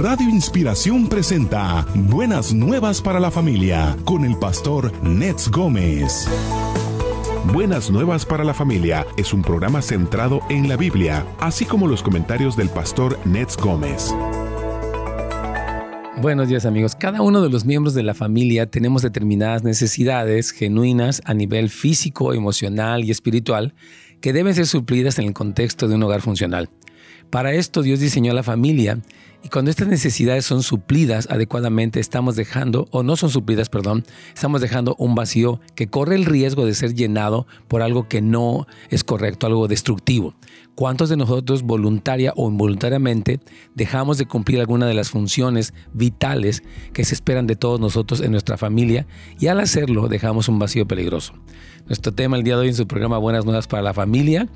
Radio Inspiración presenta Buenas Nuevas para la Familia con el pastor Nets Gómez. Buenas Nuevas para la Familia es un programa centrado en la Biblia, así como los comentarios del pastor Nets Gómez. Buenos días amigos. Cada uno de los miembros de la familia tenemos determinadas necesidades genuinas a nivel físico, emocional y espiritual que deben ser suplidas en el contexto de un hogar funcional. Para esto Dios diseñó la familia y cuando estas necesidades son suplidas adecuadamente, estamos dejando, o no son suplidas, perdón, estamos dejando un vacío que corre el riesgo de ser llenado por algo que no es correcto, algo destructivo. ¿Cuántos de nosotros voluntaria o involuntariamente dejamos de cumplir alguna de las funciones vitales que se esperan de todos nosotros en nuestra familia y al hacerlo dejamos un vacío peligroso? Nuestro tema el día de hoy en su programa Buenas Nuevas para la Familia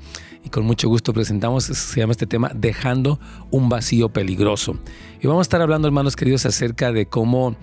y con mucho gusto presentamos, se llama este tema Dejando un vacío peligroso. Y vamos a estar hablando, hermanos queridos, acerca de cómo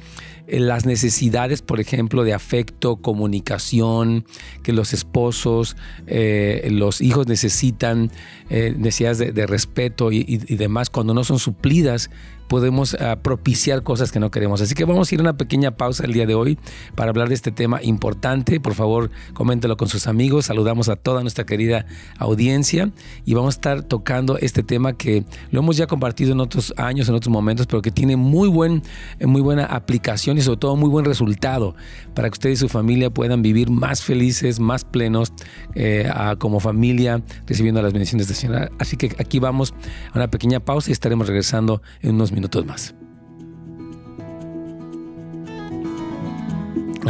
las necesidades, por ejemplo, de afecto, comunicación, que los esposos, eh, los hijos necesitan, eh, necesidades de, respeto y, demás, cuando no son suplidas podemos ah, propiciar cosas que no queremos. Así que vamos a ir a una pequeña pausa el día de hoy para hablar de este tema importante. Por favor, coméntelo con sus amigos. Saludamos a toda nuestra querida audiencia y vamos a estar tocando este tema que lo hemos ya compartido en otros años, en otros momentos, pero que tiene muy, buen, muy buena aplicación y sobre todo muy buen resultado para que usted y su familia puedan vivir más felices, más plenos eh, como familia, recibiendo las bendiciones del Señor. Así que aquí vamos a una pequeña pausa y estaremos regresando en unos minutos minutos más.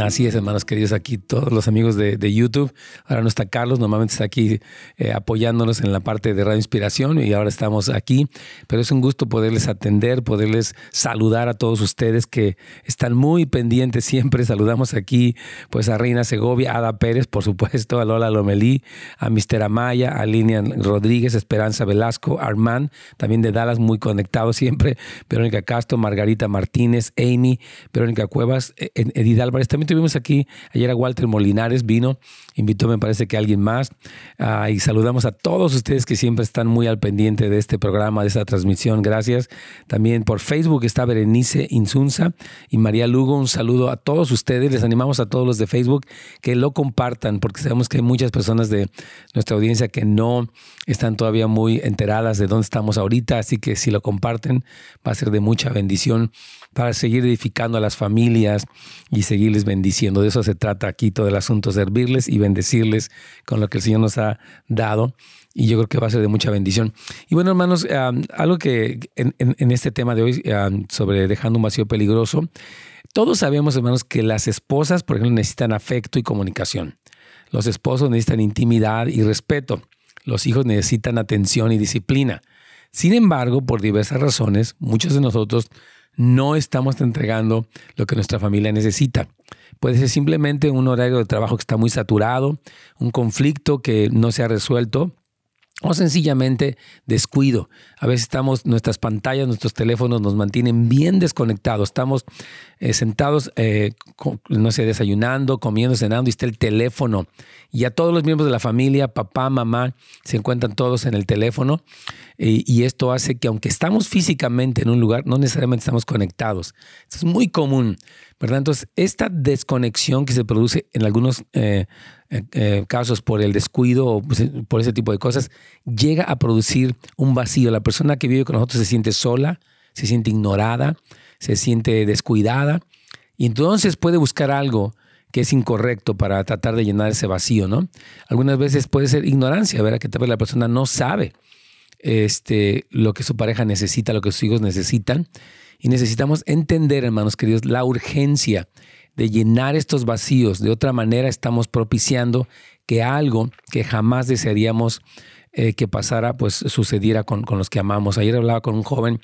Así es, hermanos queridos, aquí todos los amigos de, YouTube. Ahora no está Carlos, normalmente está aquí eh, apoyándonos en la parte de Radio Inspiración y ahora estamos aquí. Pero es un gusto poderles atender, poderles saludar a todos ustedes que están muy pendientes siempre. Saludamos aquí pues a Reina Segovia, a Ada Pérez, por supuesto, a Lola Lomelí, a Mister Amaya, a Linian Rodríguez, Esperanza Velasco, Armand, también de Dallas, muy conectado siempre, Verónica Castro, Margarita Martínez, Amy, Verónica Cuevas, e, Edith Álvarez, también tuvimos aquí ayer a Walter Molinares, vino, invitó me parece que alguien más. Ah, y saludamos a todos ustedes que siempre están muy al pendiente de este programa, de esta transmisión. Gracias. También por Facebook está Berenice Insunza y María Lugo. Un saludo a todos ustedes. Les animamos a todos los de Facebook que lo compartan porque sabemos que hay muchas personas de nuestra audiencia que no están todavía muy enteradas de dónde estamos ahorita. Así que si lo comparten va a ser de mucha bendición para seguir edificando a las familias y seguirles bendiciendo. De eso se trata aquí todo el asunto, servirles y bendecirles con lo que el Señor nos ha dado. Y yo creo que va a ser de mucha bendición. Y bueno, hermanos, algo que en, este tema de hoy sobre dejando un vacío peligroso, todos sabemos, hermanos, que las esposas, por ejemplo, necesitan afecto y comunicación. Los esposos necesitan intimidad y respeto. Los hijos necesitan atención y disciplina. Sin embargo, por diversas razones, muchos de nosotros no estamos entregando lo que nuestra familia necesita. Puede ser simplemente un horario de trabajo que está muy saturado, un conflicto que no se ha resuelto o sencillamente descuido. A veces estamos, nuestras pantallas, nuestros teléfonos nos mantienen bien desconectados. Estamos eh, sentados, eh, no sé, desayunando, comiendo, cenando y está el teléfono. Y a todos los miembros de la familia, papá, mamá, se encuentran todos en el teléfono. y esto hace que aunque estamos físicamente en un lugar, no necesariamente estamos conectados. Es muy común. Entonces, esta desconexión que se produce en algunos eh, eh, eh, casos por el descuido o pues, por ese tipo de cosas, llega a producir un vacío. La persona que vive con nosotros se siente sola, se siente ignorada, se siente descuidada y entonces puede buscar algo que es incorrecto para tratar de llenar ese vacío, ¿no? Algunas veces puede ser ignorancia, ¿verdad? Que tal vez la persona no sabe este, lo que su pareja necesita, lo que sus hijos necesitan y necesitamos entender, hermanos queridos, la urgencia de llenar estos vacíos. De otra manera, estamos propiciando que algo que jamás desearíamos eh, que pasara, pues sucediera con, los que amamos. Ayer hablaba con un joven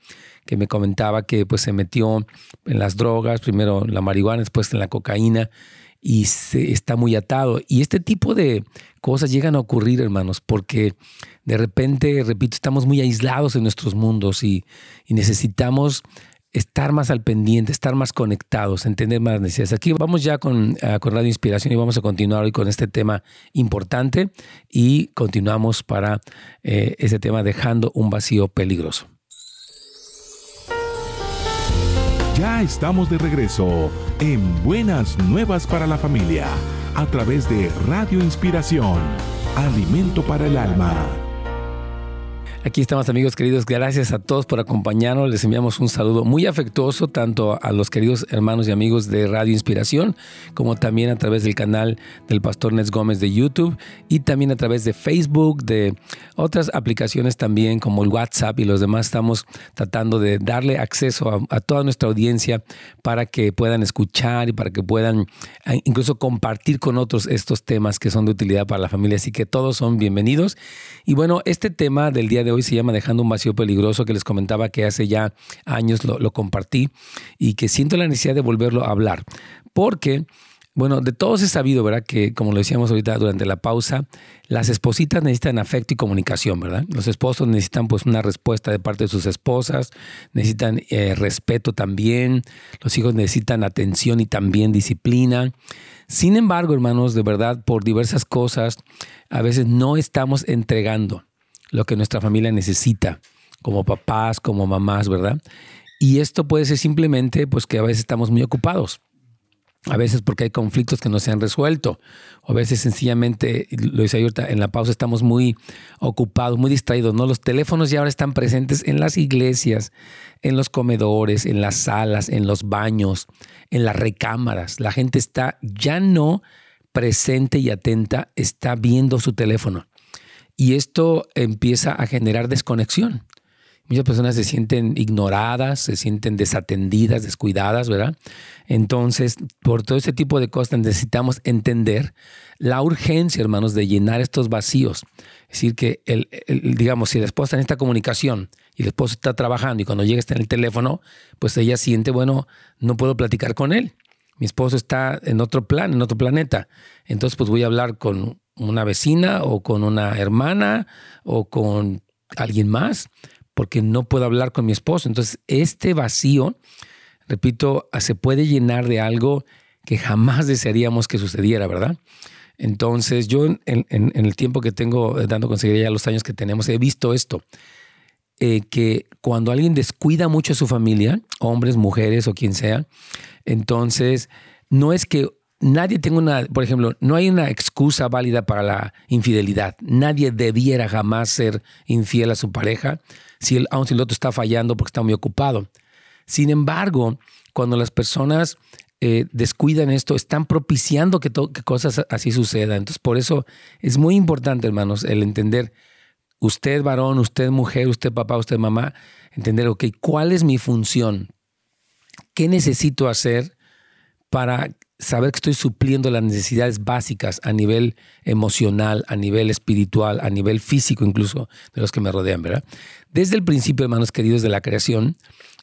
que me comentaba que pues se metió en las drogas, primero en la marihuana, después en la cocaína, y se está muy atado. Y este tipo de cosas llegan a ocurrir, hermanos, porque de repente, repito, estamos muy aislados en nuestros mundos y necesitamos estar más al pendiente, estar más conectados, entender más necesidades. Aquí vamos ya con, uh, con Radio Inspiración y vamos a continuar hoy con este tema importante y continuamos para eh, ese tema dejando un vacío peligroso. Ya estamos de regreso en Buenas Nuevas para la Familia a través de Radio Inspiración, Alimento para el Alma. Aquí estamos amigos queridos, gracias a todos por acompañarnos, les enviamos un saludo muy afectuoso tanto a los queridos hermanos y amigos de Radio Inspiración como también a través del canal del Pastor Nes Gómez de YouTube y también a través de Facebook, de otras aplicaciones también como el WhatsApp y los demás. Estamos tratando de darle acceso a, toda nuestra audiencia para que puedan escuchar y para que puedan eh, incluso compartir con otros estos temas que son de utilidad para la familia, así que todos son bienvenidos. Y bueno, este tema del día de hoy hoy se llama Dejando un vacío peligroso, que les comentaba que hace ya años lo, compartí y que siento la necesidad de volverlo a hablar. Porque, bueno, de todos he sabido, ¿verdad? Que como lo decíamos ahorita durante la pausa, las espositas necesitan afecto y comunicación, ¿verdad? Los esposos necesitan pues una respuesta de parte de sus esposas, necesitan eh, respeto también, los hijos necesitan atención y también disciplina. Sin embargo, hermanos, de verdad, por diversas cosas, a veces no estamos entregando lo que nuestra familia necesita, como papás, como mamás, ¿verdad? Y esto puede ser simplemente pues que a veces estamos muy ocupados. A veces porque hay conflictos que no se han resuelto. O a veces sencillamente, lo hice ahorita en la pausa, estamos muy ocupados, muy distraídos. ¿no? Los teléfonos ya ahora están presentes en las iglesias, en los comedores, en las salas, en los baños, en las recámaras. La gente está ya no presente y atenta, está viendo su teléfono. Y esto empieza a generar desconexión. Muchas personas se sienten ignoradas, se sienten desatendidas, descuidadas, ¿verdad? Entonces, por todo ese tipo de cosas necesitamos entender la urgencia, hermanos, de llenar estos vacíos. Es decir, que, el, digamos, si la esposa esta comunicación y el esposo está trabajando y cuando llega está en el teléfono, pues ella siente, bueno, no puedo platicar con él. Mi esposo está en otro plan, en otro planeta. Entonces, pues voy a hablar con una vecina o con una hermana o con alguien más, porque no puedo hablar con mi esposo. Entonces, este vacío, repito, se puede llenar de algo que jamás desearíamos que sucediera, ¿verdad? Entonces, yo en, el tiempo que tengo dando consejería, los años que tenemos, he visto esto, eh, que cuando alguien descuida mucho a su familia, hombres, mujeres o quien sea, entonces no es que nadie tenga una, por ejemplo, no hay una excusa válida para la infidelidad. Nadie debiera jamás ser infiel a su pareja, si el, aun si el otro está fallando porque está muy ocupado. Sin embargo, cuando las personas eh, descuidan esto, están propiciando que, que cosas así sucedan. Entonces, por eso es muy importante, hermanos, el entender, usted varón, usted mujer, usted papá, usted mamá, entender, ok, ¿cuál es mi función? ¿Qué necesito hacer para saber que estoy supliendo las necesidades básicas a nivel emocional, a nivel espiritual, a nivel físico incluso de los que me rodean, ¿verdad? Desde el principio, hermanos queridos, de la creación,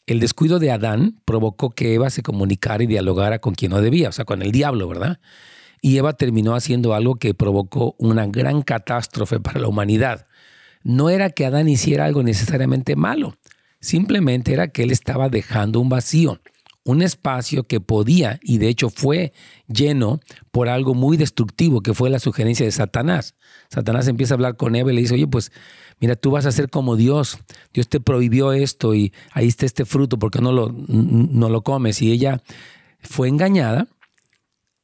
el descuido de Adán provocó que Eva se comunicara y dialogara con quien no debía, o sea, con el diablo, ¿verdad? Y Eva terminó haciendo algo que provocó una gran catástrofe para la humanidad. No era que Adán hiciera algo necesariamente malo, simplemente era que él estaba dejando un vacío un espacio que podía, y de hecho fue lleno por algo muy destructivo, que fue la sugerencia de Satanás. Satanás empieza a hablar con Eva y le dice, oye, pues mira, tú vas a ser como Dios. Dios te prohibió esto y ahí está este fruto, porque no lo, no lo comes? Y ella fue engañada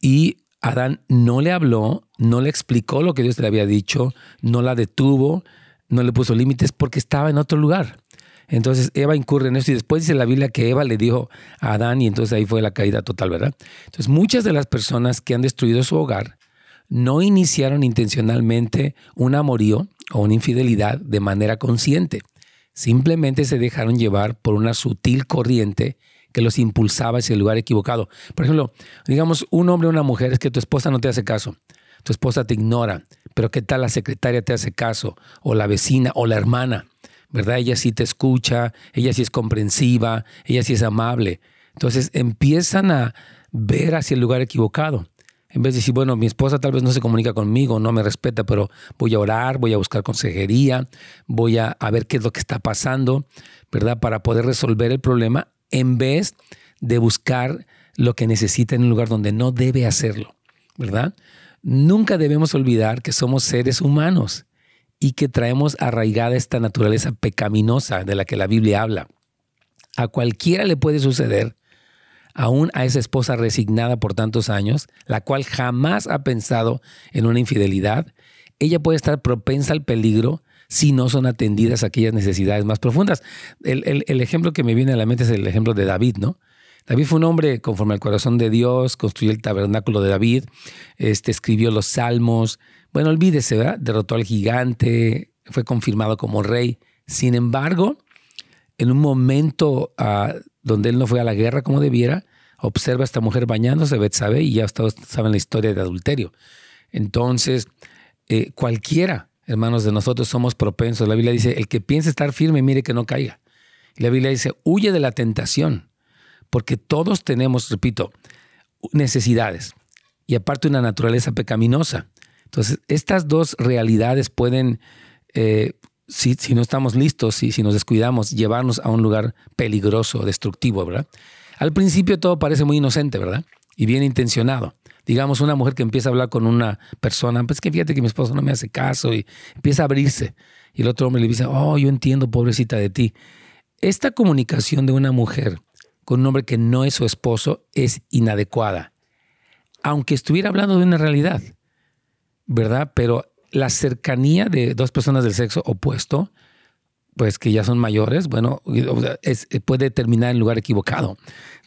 y Adán no le habló, no le explicó lo que Dios le había dicho, no la detuvo, no le puso límites porque estaba en otro lugar. Entonces Eva incurre en eso y después dice la Biblia que Eva le dijo a Adán y entonces ahí fue la caída total, ¿verdad? Entonces muchas de las personas que han destruido su hogar no iniciaron intencionalmente un amorío o una infidelidad de manera consciente. Simplemente se dejaron llevar por una sutil corriente que los impulsaba hacia el lugar equivocado. Por ejemplo, digamos, un hombre o una mujer es que tu esposa no te hace caso, tu esposa te ignora, pero ¿qué tal la secretaria te hace caso? O la vecina o la hermana. ¿Verdad? Ella sí te escucha, ella sí es comprensiva, ella sí es amable. Entonces empiezan a ver hacia el lugar equivocado. En vez de decir, bueno, mi esposa tal vez no se comunica conmigo, no me respeta, pero voy a orar, voy a buscar consejería, voy a, ver qué es lo que está pasando, ¿verdad? Para poder resolver el problema en vez de buscar lo que necesita en un lugar donde no debe hacerlo, ¿verdad? Nunca debemos olvidar que somos seres humanos y que traemos arraigada esta naturaleza pecaminosa de la que la Biblia habla. A cualquiera le puede suceder aún a esa esposa resignada por tantos años, la cual jamás ha pensado en una infidelidad, ella puede estar propensa al peligro si no son atendidas aquellas necesidades más profundas. El, ejemplo que me viene a la mente es el ejemplo de David, ¿no? David fue un hombre conforme al corazón de Dios, construyó el tabernáculo de David, este, escribió los salmos. Bueno, olvídese, ¿verdad? Derrotó al gigante, fue confirmado como rey. Sin embargo, en un momento ah, donde él no fue a la guerra como debiera, observa a esta mujer bañándose, Betsabe, y ya todos saben la historia de adulterio. Entonces, eh, cualquiera, hermanos de nosotros, somos propensos. La Biblia dice, el que piense estar firme, mire que no caiga. Y la Biblia dice, huye de la tentación, porque todos tenemos, repito, necesidades y aparte una naturaleza pecaminosa. Entonces, estas dos realidades pueden eh, si, no estamos listos y si nos descuidamos, llevarnos a un lugar peligroso, destructivo, ¿verdad? Al principio todo parece muy inocente, ¿verdad? Y bien intencionado. Digamos, una mujer que empieza a hablar con una persona, pues que fíjate que mi esposo no me hace caso y empieza a abrirse. Y el otro hombre le dice, oh, yo entiendo, pobrecita de ti. Esta comunicación de una mujer con un hombre que no es su esposo es inadecuada. Aunque estuviera hablando de una realidad, ¿verdad? Pero la cercanía de dos personas del sexo opuesto, pues que ya son mayores, bueno, puede terminar en lugar equivocado.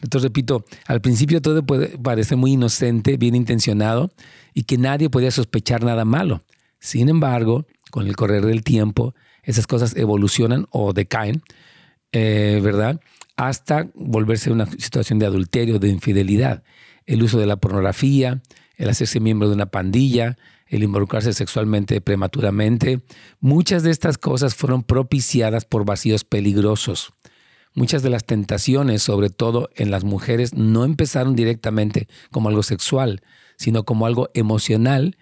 Entonces, repito, al principio todo puede parecer muy inocente, bien intencionado y que nadie podía sospechar nada malo. Sin embargo, con el correr del tiempo, esas cosas evolucionan o decaen, eh, ¿verdad? Hasta volverse una situación de adulterio, de infidelidad. El uso de la pornografía, el hacerse miembro de una pandilla, el involucrarse sexualmente prematuramente. Muchas de estas cosas fueron propiciadas por vacíos peligrosos. Muchas de las tentaciones, sobre todo en las mujeres, no empezaron directamente como algo sexual, sino como algo emocional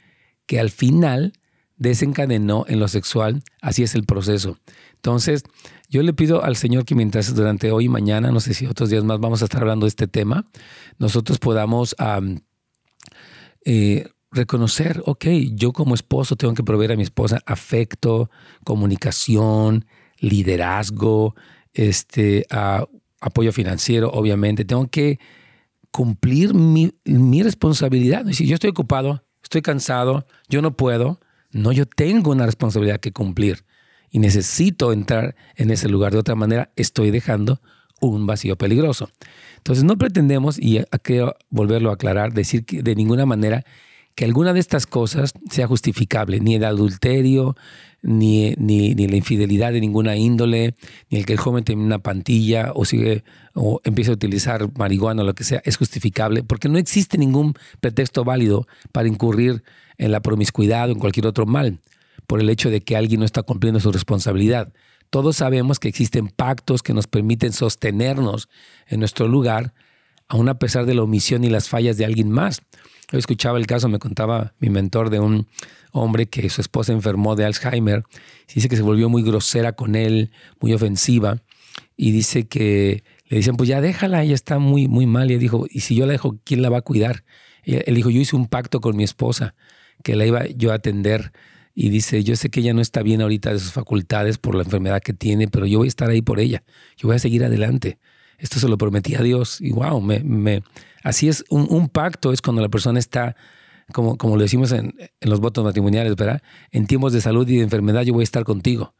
que al final desencadenó en lo sexual. Así es el proceso. Entonces, yo le pido al Señor que mientras durante hoy y mañana, no sé si otros días más vamos a estar hablando de este tema, nosotros podamos eh, reconocer, ok, yo como esposo tengo que proveer a mi esposa afecto, comunicación, liderazgo, este, apoyo financiero, obviamente. Tengo que cumplir mi, mi responsabilidad. Si yo estoy ocupado, estoy cansado, yo no puedo, no, yo tengo una responsabilidad que cumplir y necesito entrar en ese lugar. De otra manera, estoy dejando un vacío peligroso. Entonces, no pretendemos, y quiero volverlo a aclarar, decir que de ninguna manera que alguna de estas cosas sea justificable, ni el adulterio, ni, ni, la infidelidad de ninguna índole, ni el que el joven tenga una pantilla o, sigue, o empiece a utilizar marihuana o lo que sea, es justificable, porque no existe ningún pretexto válido para incurrir en la promiscuidad o en cualquier otro mal, por el hecho de que alguien no está cumpliendo su responsabilidad. Todos sabemos que existen pactos que nos permiten sostenernos en nuestro lugar, aun a pesar de la omisión y las fallas de alguien más. Yo escuchaba el caso, me contaba mi mentor de un hombre que su esposa enfermó de Alzheimer. Dice que se volvió muy grosera con él, muy ofensiva. Y dice que le dicen, pues ya déjala, ella está muy, muy mal. Y él dijo, ¿y si yo la dejo, quién la va a cuidar? Y él dijo, yo hice un pacto con mi esposa, que la iba yo a atender. Y dice, yo sé que ella no está bien ahorita de sus facultades por la enfermedad que tiene, pero yo voy a estar ahí por ella. Yo voy a seguir adelante. Esto se lo prometí a Dios. Y wow, me, me Así es, un, pacto es cuando la persona está, como, como lo decimos en, en, los votos matrimoniales, ¿verdad? En tiempos de salud y de enfermedad yo voy a estar contigo.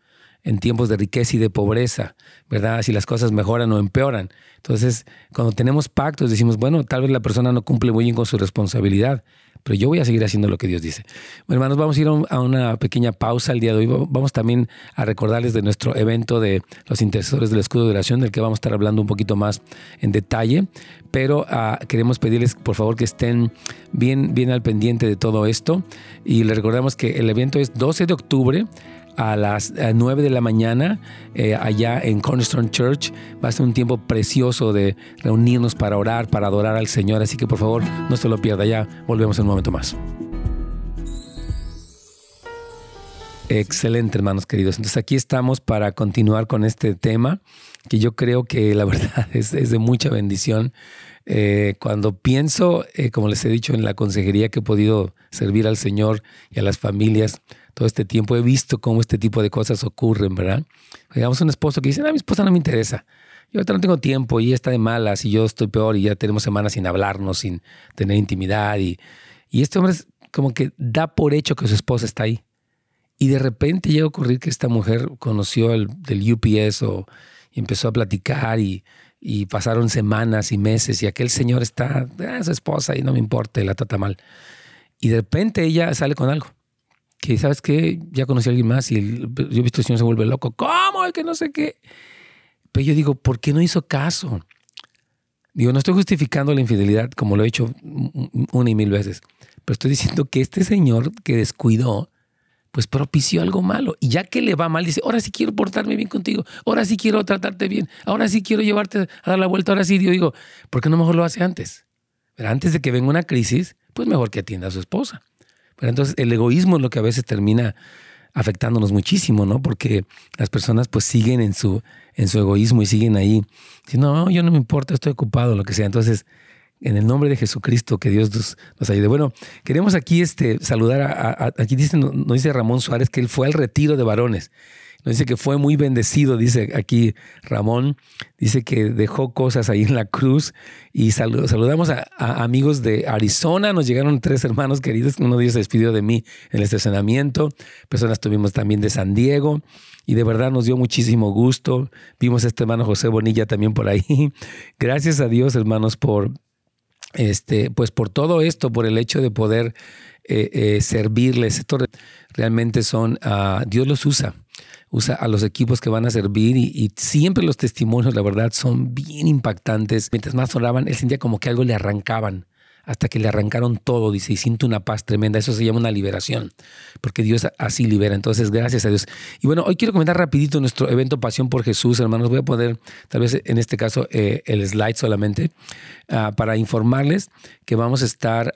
En tiempos de riqueza y de pobreza, ¿verdad? Si las cosas mejoran o empeoran. Entonces, cuando tenemos pactos, decimos, bueno, tal vez la persona no cumple muy bien con su responsabilidad, pero yo voy a seguir haciendo lo que Dios dice. Bueno, hermanos, vamos a ir a una pequeña pausa el día de hoy. Vamos también a recordarles de nuestro evento de los intercesores del escudo de oración, del que vamos a estar hablando un poquito más en detalle, pero ah, queremos pedirles por favor que estén bien, bien al pendiente de todo esto y les recordamos que el evento es 12 de octubre a las 9 de la mañana eh, allá en Cornerstone Church. Va a ser un tiempo precioso de reunirnos para orar, para adorar al Señor. Así que por favor no se lo pierda. Ya volvemos en un momento más. Excelente, hermanos queridos. Entonces aquí estamos para continuar con este tema que yo creo que la verdad es, de mucha bendición. Eh, cuando pienso, eh, como les he dicho en la consejería que he podido servir al Señor y a las familias, todo este tiempo he visto cómo este tipo de cosas ocurren, ¿verdad? Digamos un esposo que dice, no, mi esposa no me interesa. yo ahorita no tengo tiempo y ella está de malas y yo estoy peor y ya tenemos semanas sin hablarnos, sin tener intimidad. Y, y este hombre es como que da por hecho que su esposa está ahí. Y de repente llega a ocurrir que esta mujer conoció el del UPS o, y empezó a platicar y, y pasaron semanas y meses y aquel señor está, ah, su esposa y no me importa, la trata mal. Y de repente ella sale con algo. Que, ¿sabes qué? Ya conocí a alguien más y yo he visto al señor se vuelve loco. ¿Cómo? Que no sé qué. Pero yo digo, ¿por qué no hizo caso? Digo, no estoy justificando la infidelidad como lo he hecho una y mil veces, pero estoy diciendo que este señor que descuidó, pues propició algo malo. Y ya que le va mal, dice, ahora sí quiero portarme bien contigo, ahora sí quiero tratarte bien, ahora sí quiero llevarte a dar la vuelta, ahora sí, yo digo, ¿por qué no mejor lo hace antes? Antes de que venga una crisis, pues mejor que atienda a su esposa. Entonces el egoísmo es lo que a veces termina afectándonos muchísimo, ¿no? Porque las personas pues siguen en su, en su egoísmo y siguen ahí, diciendo, no, yo no me importa, estoy ocupado, lo que sea. Entonces, en el nombre de Jesucristo, que Dios nos, ayude. Bueno, queremos aquí este, saludar a, aquí dice, nos dice Ramón Suárez que él fue al retiro de varones. Nos dice que fue muy bendecido, dice aquí Ramón, dice que dejó cosas ahí en la cruz y saludamos a, amigos de Arizona, nos llegaron tres hermanos queridos, uno de ellos se despidió de mí en el estacionamiento, personas tuvimos también de San Diego y de verdad nos dio muchísimo gusto, vimos a este hermano José Bonilla también por ahí. Gracias a Dios hermanos por, este, pues por todo esto, por el hecho de poder eh, eh, servirles, esto realmente son, uh, Dios los usa usa a los equipos que van a servir y, siempre los testimonios, la verdad, son bien impactantes. Mientras más oraban, él sentía como que algo le arrancaban hasta que le arrancaron todo, dice, y siente una paz tremenda. Eso se llama una liberación, porque Dios así libera. Entonces, gracias a Dios. Y bueno, hoy quiero comentar rapidito nuestro evento Pasión por Jesús, hermanos. Voy a poner, tal vez en este caso, eh, el slide solamente, ah, para informarles que vamos a estar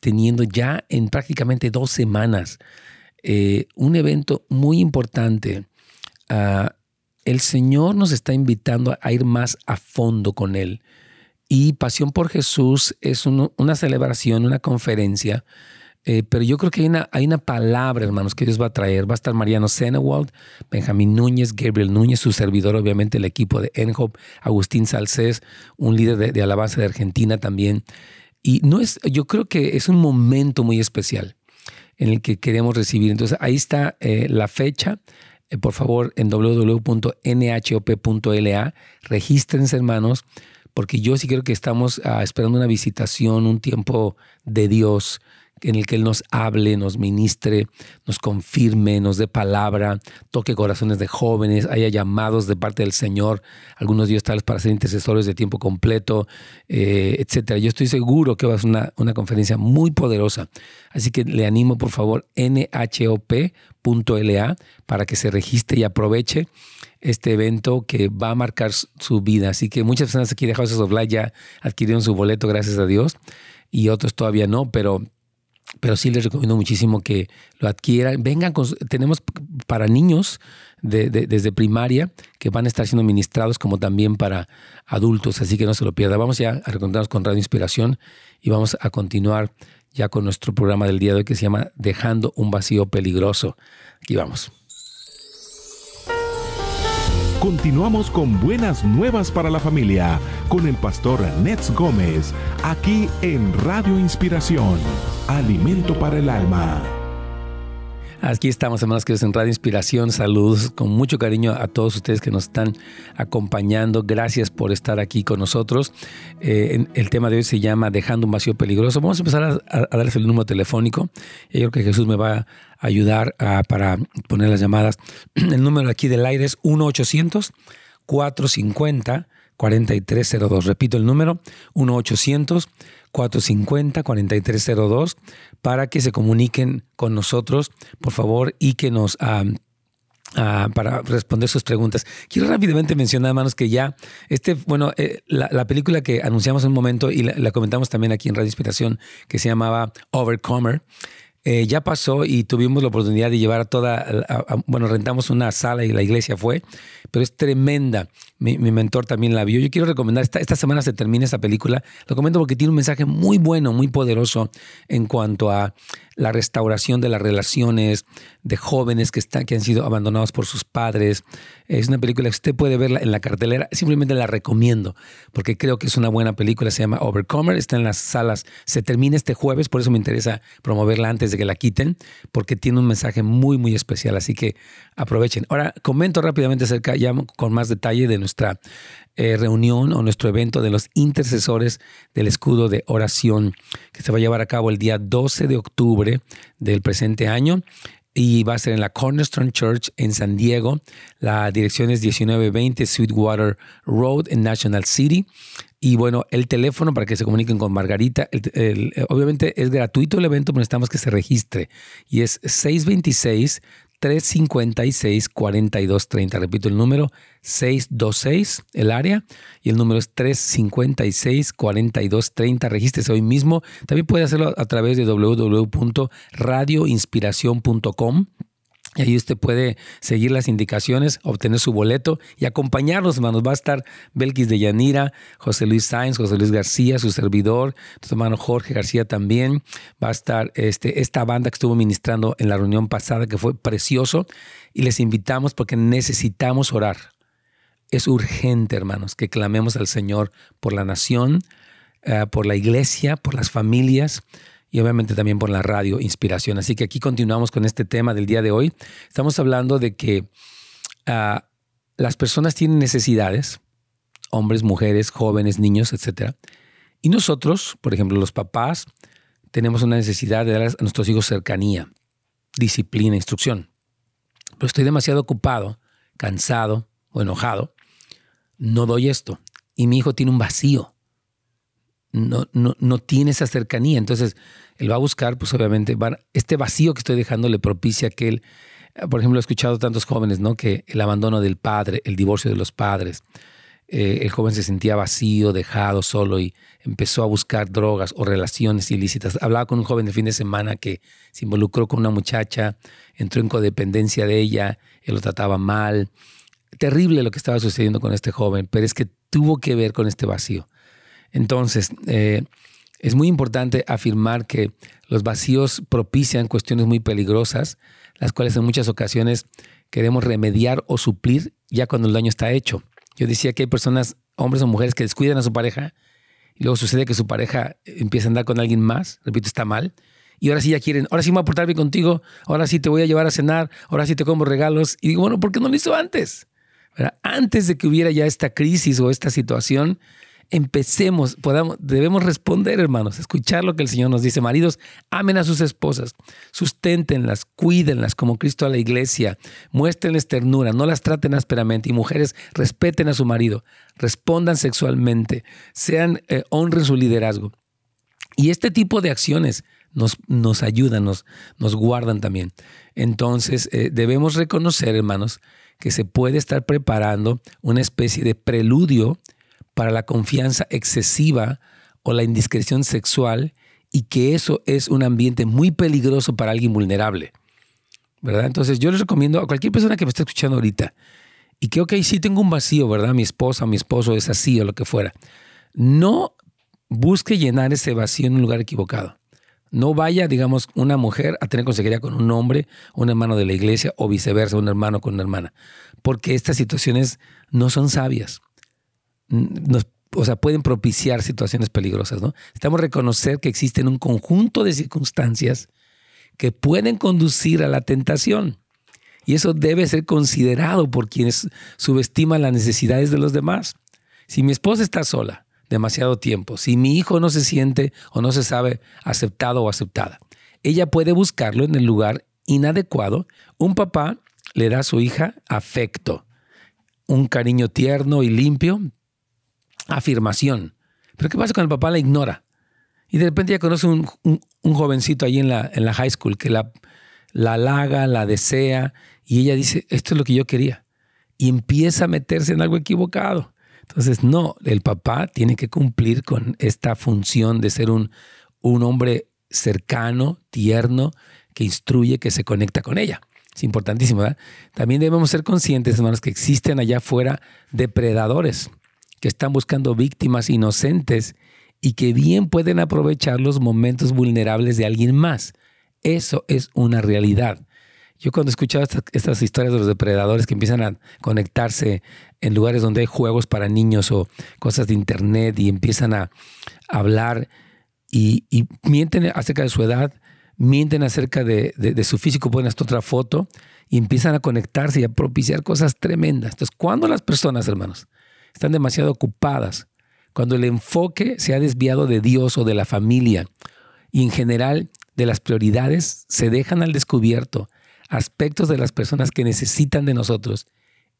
teniendo ya en prácticamente dos semanas eh, un evento muy importante. Ah, el Señor nos está invitando a ir más a fondo con Él. Y Pasión por Jesús es una celebración, una conferencia, eh, pero yo creo que hay una, hay una palabra, hermanos, que Dios va a traer. Va a estar Mariano Senewald, Benjamín Núñez, Gabriel Núñez, su servidor, obviamente, el equipo de Enhope, Agustín Salcés, un líder de, de alabanza de Argentina también. Y no es, yo creo que es un momento muy especial en el que queremos recibir. Entonces ahí está eh, la fecha. Eh, por favor, en www.nhop.la, regístrense hermanos, porque yo sí creo que estamos ah, esperando una visitación, un tiempo de Dios en el que Él nos hable, nos ministre, nos confirme, nos dé palabra, toque corazones de jóvenes, haya llamados de parte del Señor, algunos días tales para ser intercesores de tiempo completo, eh, etcétera. Yo estoy seguro que va a ser una, una conferencia muy poderosa. Así que le animo, por favor, nhop.la para que se registre y aproveche este evento que va a marcar su vida. Así que muchas personas aquí de House of Light ya adquirieron su boleto, gracias a Dios, y otros todavía no, pero pero sí les recomiendo muchísimo que lo adquieran. Vengan, tenemos para niños desde primaria que van a estar siendo ministrados como también para adultos, así que no se lo pierda. Vamos ya a reencontrarnos con Radio Inspiración y vamos a continuar ya con nuestro programa del día de hoy que se llama Dejando un vacío peligroso. Aquí vamos. Continuamos con buenas nuevas para la familia con el pastor Nets Gómez, aquí en Radio Inspiración, alimento para el alma. Aquí estamos, hermanos que en Radio Inspiración. Saludos con mucho cariño a todos ustedes que nos están acompañando. Gracias por estar aquí con nosotros. Eh, el tema de hoy se llama Dejando un vacío peligroso. Vamos a empezar a, darles el número telefónico. Yo creo que Jesús me va a ayudar para poner las llamadas. El número aquí del aire es 1-800-450. 4302. Repito el número, 1-800-450-4302, para que se comuniquen con nosotros, por favor, y que nos... Ah, para responder sus preguntas. Quiero rápidamente mencionar, hermanos, que ya, este, bueno, eh, la, película que anunciamos en un momento y la, comentamos también aquí en Radio Inspiración, que se llamaba Overcomer, eh, ya pasó y tuvimos la oportunidad de llevar a toda, bueno, rentamos una sala y la iglesia fue, pero es tremenda. Mi, mentor también la vio. Yo quiero recomendar, esta, semana se termina esta película, lo comento porque tiene un mensaje muy bueno, muy poderoso en cuanto a la restauración de las relaciones de jóvenes que, están, que han sido abandonados por sus padres. Es una película que usted puede verla en la cartelera, simplemente la recomiendo, porque creo que es una buena película, se llama Overcomer, está en las salas, se termina este jueves, por eso me interesa promoverla antes de que la quiten, porque tiene un mensaje muy, muy especial, así que aprovechen. Ahora, comento rápidamente acerca, ya con más detalle, de nuestra eh, reunión o nuestro evento de los intercesores del escudo de oración, que se va a llevar a cabo el día 12 de octubre del presente año y va a ser en la Cornerstone Church en San Diego. La dirección es 1920 Sweetwater Road en National City. Y bueno, el teléfono para que se comuniquen con Margarita, obviamente es gratuito el evento, pero necesitamos que se registre. Y es 626 356-4230. Repito el número 626, el área, y el número es 356-4230. Regístrese hoy mismo. También puede hacerlo a través de www.radioinspiración.com. Y ahí usted puede seguir las indicaciones, obtener su boleto y acompañarnos, hermanos. Va a estar Belkis de Yanira, José Luis Sáenz, José Luis García, su servidor, nuestro hermano Jorge García también. Va a estar este, esta banda que estuvo ministrando en la reunión pasada, que fue precioso. Y les invitamos porque necesitamos orar. Es urgente, hermanos, que clamemos al Señor por la nación, eh, por la iglesia, por las familias y obviamente también por la radio Inspiración. Así que aquí continuamos con este tema del día de hoy. Estamos hablando de que ah, las personas tienen necesidades, hombres, mujeres, jóvenes, niños, etc. Y nosotros, por ejemplo, los papás, tenemos una necesidad de dar a nuestros hijos cercanía, disciplina, instrucción. Pero estoy demasiado ocupado, cansado o enojado, no doy esto. Y mi hijo tiene un vacío no, no, no tiene esa cercanía. Entonces, él va a buscar, pues obviamente, este vacío que estoy dejando le propicia que él, por ejemplo, he escuchado tantos jóvenes, ¿no? Que el abandono del padre, el divorcio de los padres, eh, el joven se sentía vacío, dejado, solo y empezó a buscar drogas o relaciones ilícitas. Hablaba con un joven el fin de semana que se involucró con una muchacha, entró en codependencia de ella, él lo trataba mal. Terrible lo que estaba sucediendo con este joven, pero es que tuvo que ver con este vacío. Entonces, eh, es muy importante afirmar que los vacíos propician cuestiones muy peligrosas, las cuales en muchas ocasiones queremos remediar o suplir ya cuando el daño está hecho. Yo decía que hay personas, hombres o mujeres, que descuidan a su pareja y luego sucede que su pareja empieza a andar con alguien más, repito, está mal, y ahora sí ya quieren, ahora sí me voy a portar bien contigo, ahora sí te voy a llevar a cenar, ahora sí te como regalos. Y digo, bueno, ¿por qué no lo hizo antes? Antes de que hubiera ya esta crisis o esta situación, empecemos, podamos, debemos responder, hermanos, escuchar lo que el Señor nos dice. Maridos, amen a sus esposas, susténtenlas, cuídenlas como Cristo a la iglesia, muéstrenles ternura, no las traten ásperamente. Y mujeres, respeten a su marido, respondan sexualmente, sean, eh, honren su liderazgo. Y este tipo de acciones nos, nos ayudan, nos, nos guardan también. Entonces, eh, debemos reconocer, hermanos, que se puede estar preparando una especie de preludio para la confianza excesiva o la indiscreción sexual y que eso es un ambiente muy peligroso para alguien vulnerable. ¿Verdad? Entonces yo les recomiendo a cualquier persona que me esté escuchando ahorita y que, ok, sí tengo un vacío, ¿verdad? Mi esposa mi esposo es así o lo que fuera. No busque llenar ese vacío en un lugar equivocado. No vaya, digamos, una mujer a tener consejería con un hombre, un hermano de la iglesia o viceversa, un hermano con una hermana, porque estas situaciones no son sabias nos, o sea, pueden propiciar situaciones peligrosas, ¿no? Estamos reconocer que existen un conjunto de circunstancias que pueden conducir a la tentación. Y eso debe ser considerado por quienes subestiman las necesidades de los demás. Si mi esposa está sola demasiado tiempo, si mi hijo no se siente o no se sabe aceptado o aceptada, ella puede buscarlo en el lugar inadecuado. Un papá le da a su hija afecto, un cariño tierno y limpio, afirmación. Pero ¿qué pasa cuando el papá la ignora? Y de repente ya conoce un, un, jovencito ahí en la, en la high school que la, la halaga, la desea, y ella dice, esto es lo que yo quería. Y empieza a meterse en algo equivocado. Entonces, no, el papá tiene que cumplir con esta función de ser un, un hombre cercano, tierno, que instruye, que se conecta con ella. Es importantísimo, ¿verdad? También debemos ser conscientes, hermanos, que existen allá afuera depredadores que están buscando víctimas inocentes y que bien pueden aprovechar los momentos vulnerables de alguien más. Eso es una realidad. Yo cuando escuchaba estas, estas, historias de los depredadores que empiezan a conectarse en lugares donde hay juegos para niños o cosas de internet y empiezan a hablar y, mienten acerca de su edad, mienten acerca de, su físico, ponen hasta otra foto y empiezan a conectarse y a propiciar cosas tremendas. Entonces, cuando las personas, hermanos, están demasiado ocupadas, cuando el enfoque se ha desviado de Dios o de la familia y en general de las prioridades, se dejan al descubierto aspectos de las personas que necesitan de nosotros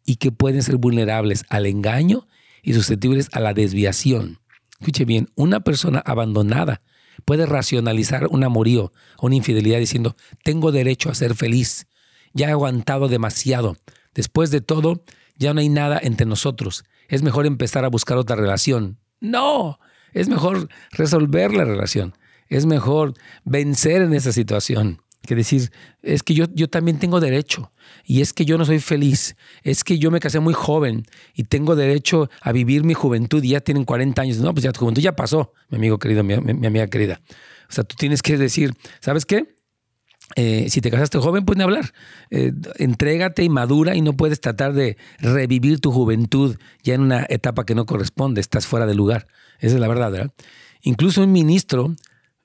y que pueden ser vulnerables al engaño y susceptibles a la desviación. Escuche bien, una persona abandonada puede racionalizar un amorío o una infidelidad diciendo, tengo derecho a ser feliz, ya he aguantado demasiado, después de todo, ya no hay nada entre nosotros, es mejor empezar a buscar otra relación. No, es mejor resolver la relación, es mejor vencer en esa situación que decir, es que yo, yo también tengo derecho, y es que yo no soy feliz, es que yo me casé muy joven y tengo derecho a vivir mi juventud y ya tienen 40 años. No, pues ya tu juventud ya pasó, mi amigo querido, mi, amiga querida. O sea, tú tienes que decir, ¿sabes qué? Eh, si te casaste joven, pues ni hablar. Eh, entrégate y madura y no puedes tratar de revivir tu juventud ya en una etapa que no corresponde, estás fuera de lugar. Esa es la verdad, ¿verdad? Incluso un ministro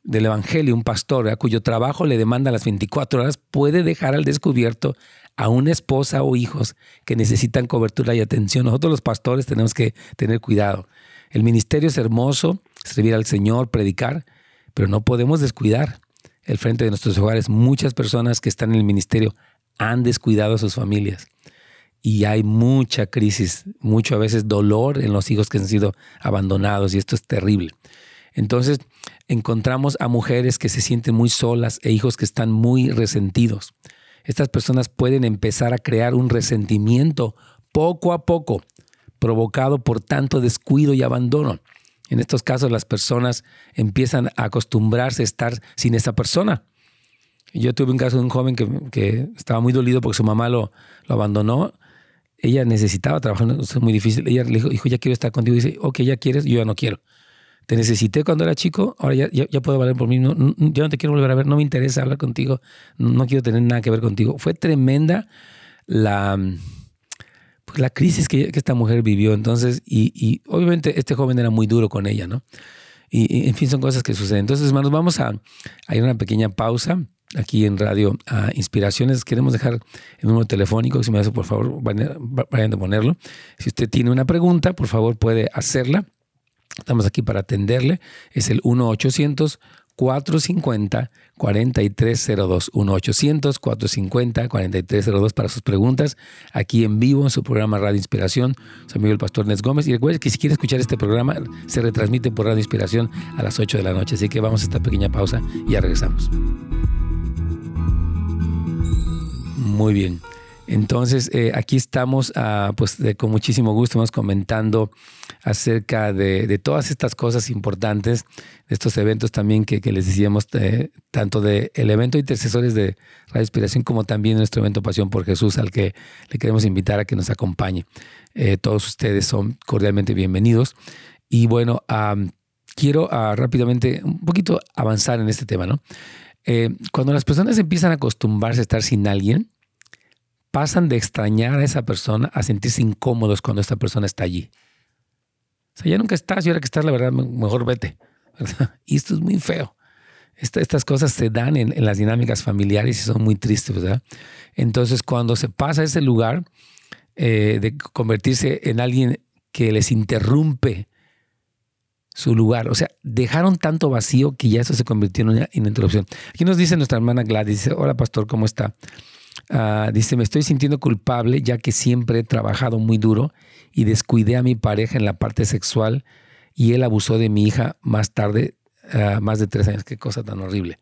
del Evangelio, un pastor, cuyo trabajo le demanda las 24 horas, puede dejar al descubierto a una esposa o hijos que necesitan cobertura y atención. Nosotros los pastores tenemos que tener cuidado. El ministerio es hermoso, servir al Señor, predicar, pero no podemos descuidar el frente de nuestros hogares. Muchas personas que están en el ministerio han descuidado a sus familias y hay mucha crisis, mucho a veces dolor en los hijos que han sido abandonados y esto es terrible. Entonces encontramos a mujeres que se sienten muy solas e hijos que están muy resentidos. Estas personas pueden empezar a crear un resentimiento poco a poco, provocado por tanto descuido y abandono. En estos casos las personas empiezan a acostumbrarse a estar sin esa persona. Yo tuve un caso de un joven que, estaba muy dolido porque su mamá lo, lo abandonó. Ella necesitaba trabajar, es muy difícil. Ella le dijo, hijo, ya quiero estar contigo. Y dice, ok, ya quieres, yo ya no quiero te necesité cuando era chico, ahora ya, ya, puedo valer por mí, no, yo no te quiero volver a ver, no me interesa hablar contigo, no quiero tener nada que ver contigo. Fue tremenda la, pues la crisis que, esta mujer vivió entonces y, obviamente este joven era muy duro con ella, ¿no? Y, en fin, son cosas que suceden. Entonces, hermanos, vamos a, ir a una pequeña pausa aquí en Radio a Inspiraciones. Queremos dejar el número telefónico, si me hace por favor, vayan a ponerlo. Si usted tiene una pregunta, por favor puede hacerla Estamos aquí para atenderle. Es el 1-800-450-4302. 1-800-450-4302 para sus preguntas aquí en vivo en su programa Radio Inspiración. Su amigo el pastor Nes Gómez. Y recuerde que si quiere escuchar este programa, se retransmite por Radio Inspiración a las 8 de la noche. Así que vamos a esta pequeña pausa y ya regresamos. Muy bien. Entonces, eh, aquí estamos, ah, pues con muchísimo gusto, estamos comentando acerca de, todas estas cosas importantes, de estos eventos también que, les decíamos, eh, tanto del evento de intercesores de Radio Inspiración como también nuestro evento Pasión por Jesús, al que le queremos invitar a que nos acompañe. Eh, todos ustedes son cordialmente bienvenidos. Y bueno, quiero ah, rápidamente un poquito avanzar en este tema, ¿no? cuando las personas empiezan a acostumbrarse a estar sin alguien, pasan de extrañar a esa persona a sentirse incómodos cuando esta persona está allí. O sea, ya nunca estás y ahora que estás, la verdad, mejor vete. Y esto es muy feo. estas cosas se dan en, las dinámicas familiares y son muy tristes, ¿verdad? Entonces, cuando se pasa a ese lugar eh, de convertirse en alguien que les interrumpe su lugar, o sea, dejaron tanto vacío que ya eso se convirtió en una, interrupción. Aquí nos dice nuestra hermana Gladys, hola pastor, ¿cómo está? Ah, dice, me estoy sintiendo culpable ya que siempre he trabajado muy duro y descuidé a mi pareja en la parte sexual y él abusó de mi hija más tarde, ah, más de tres años. Qué cosa tan horrible.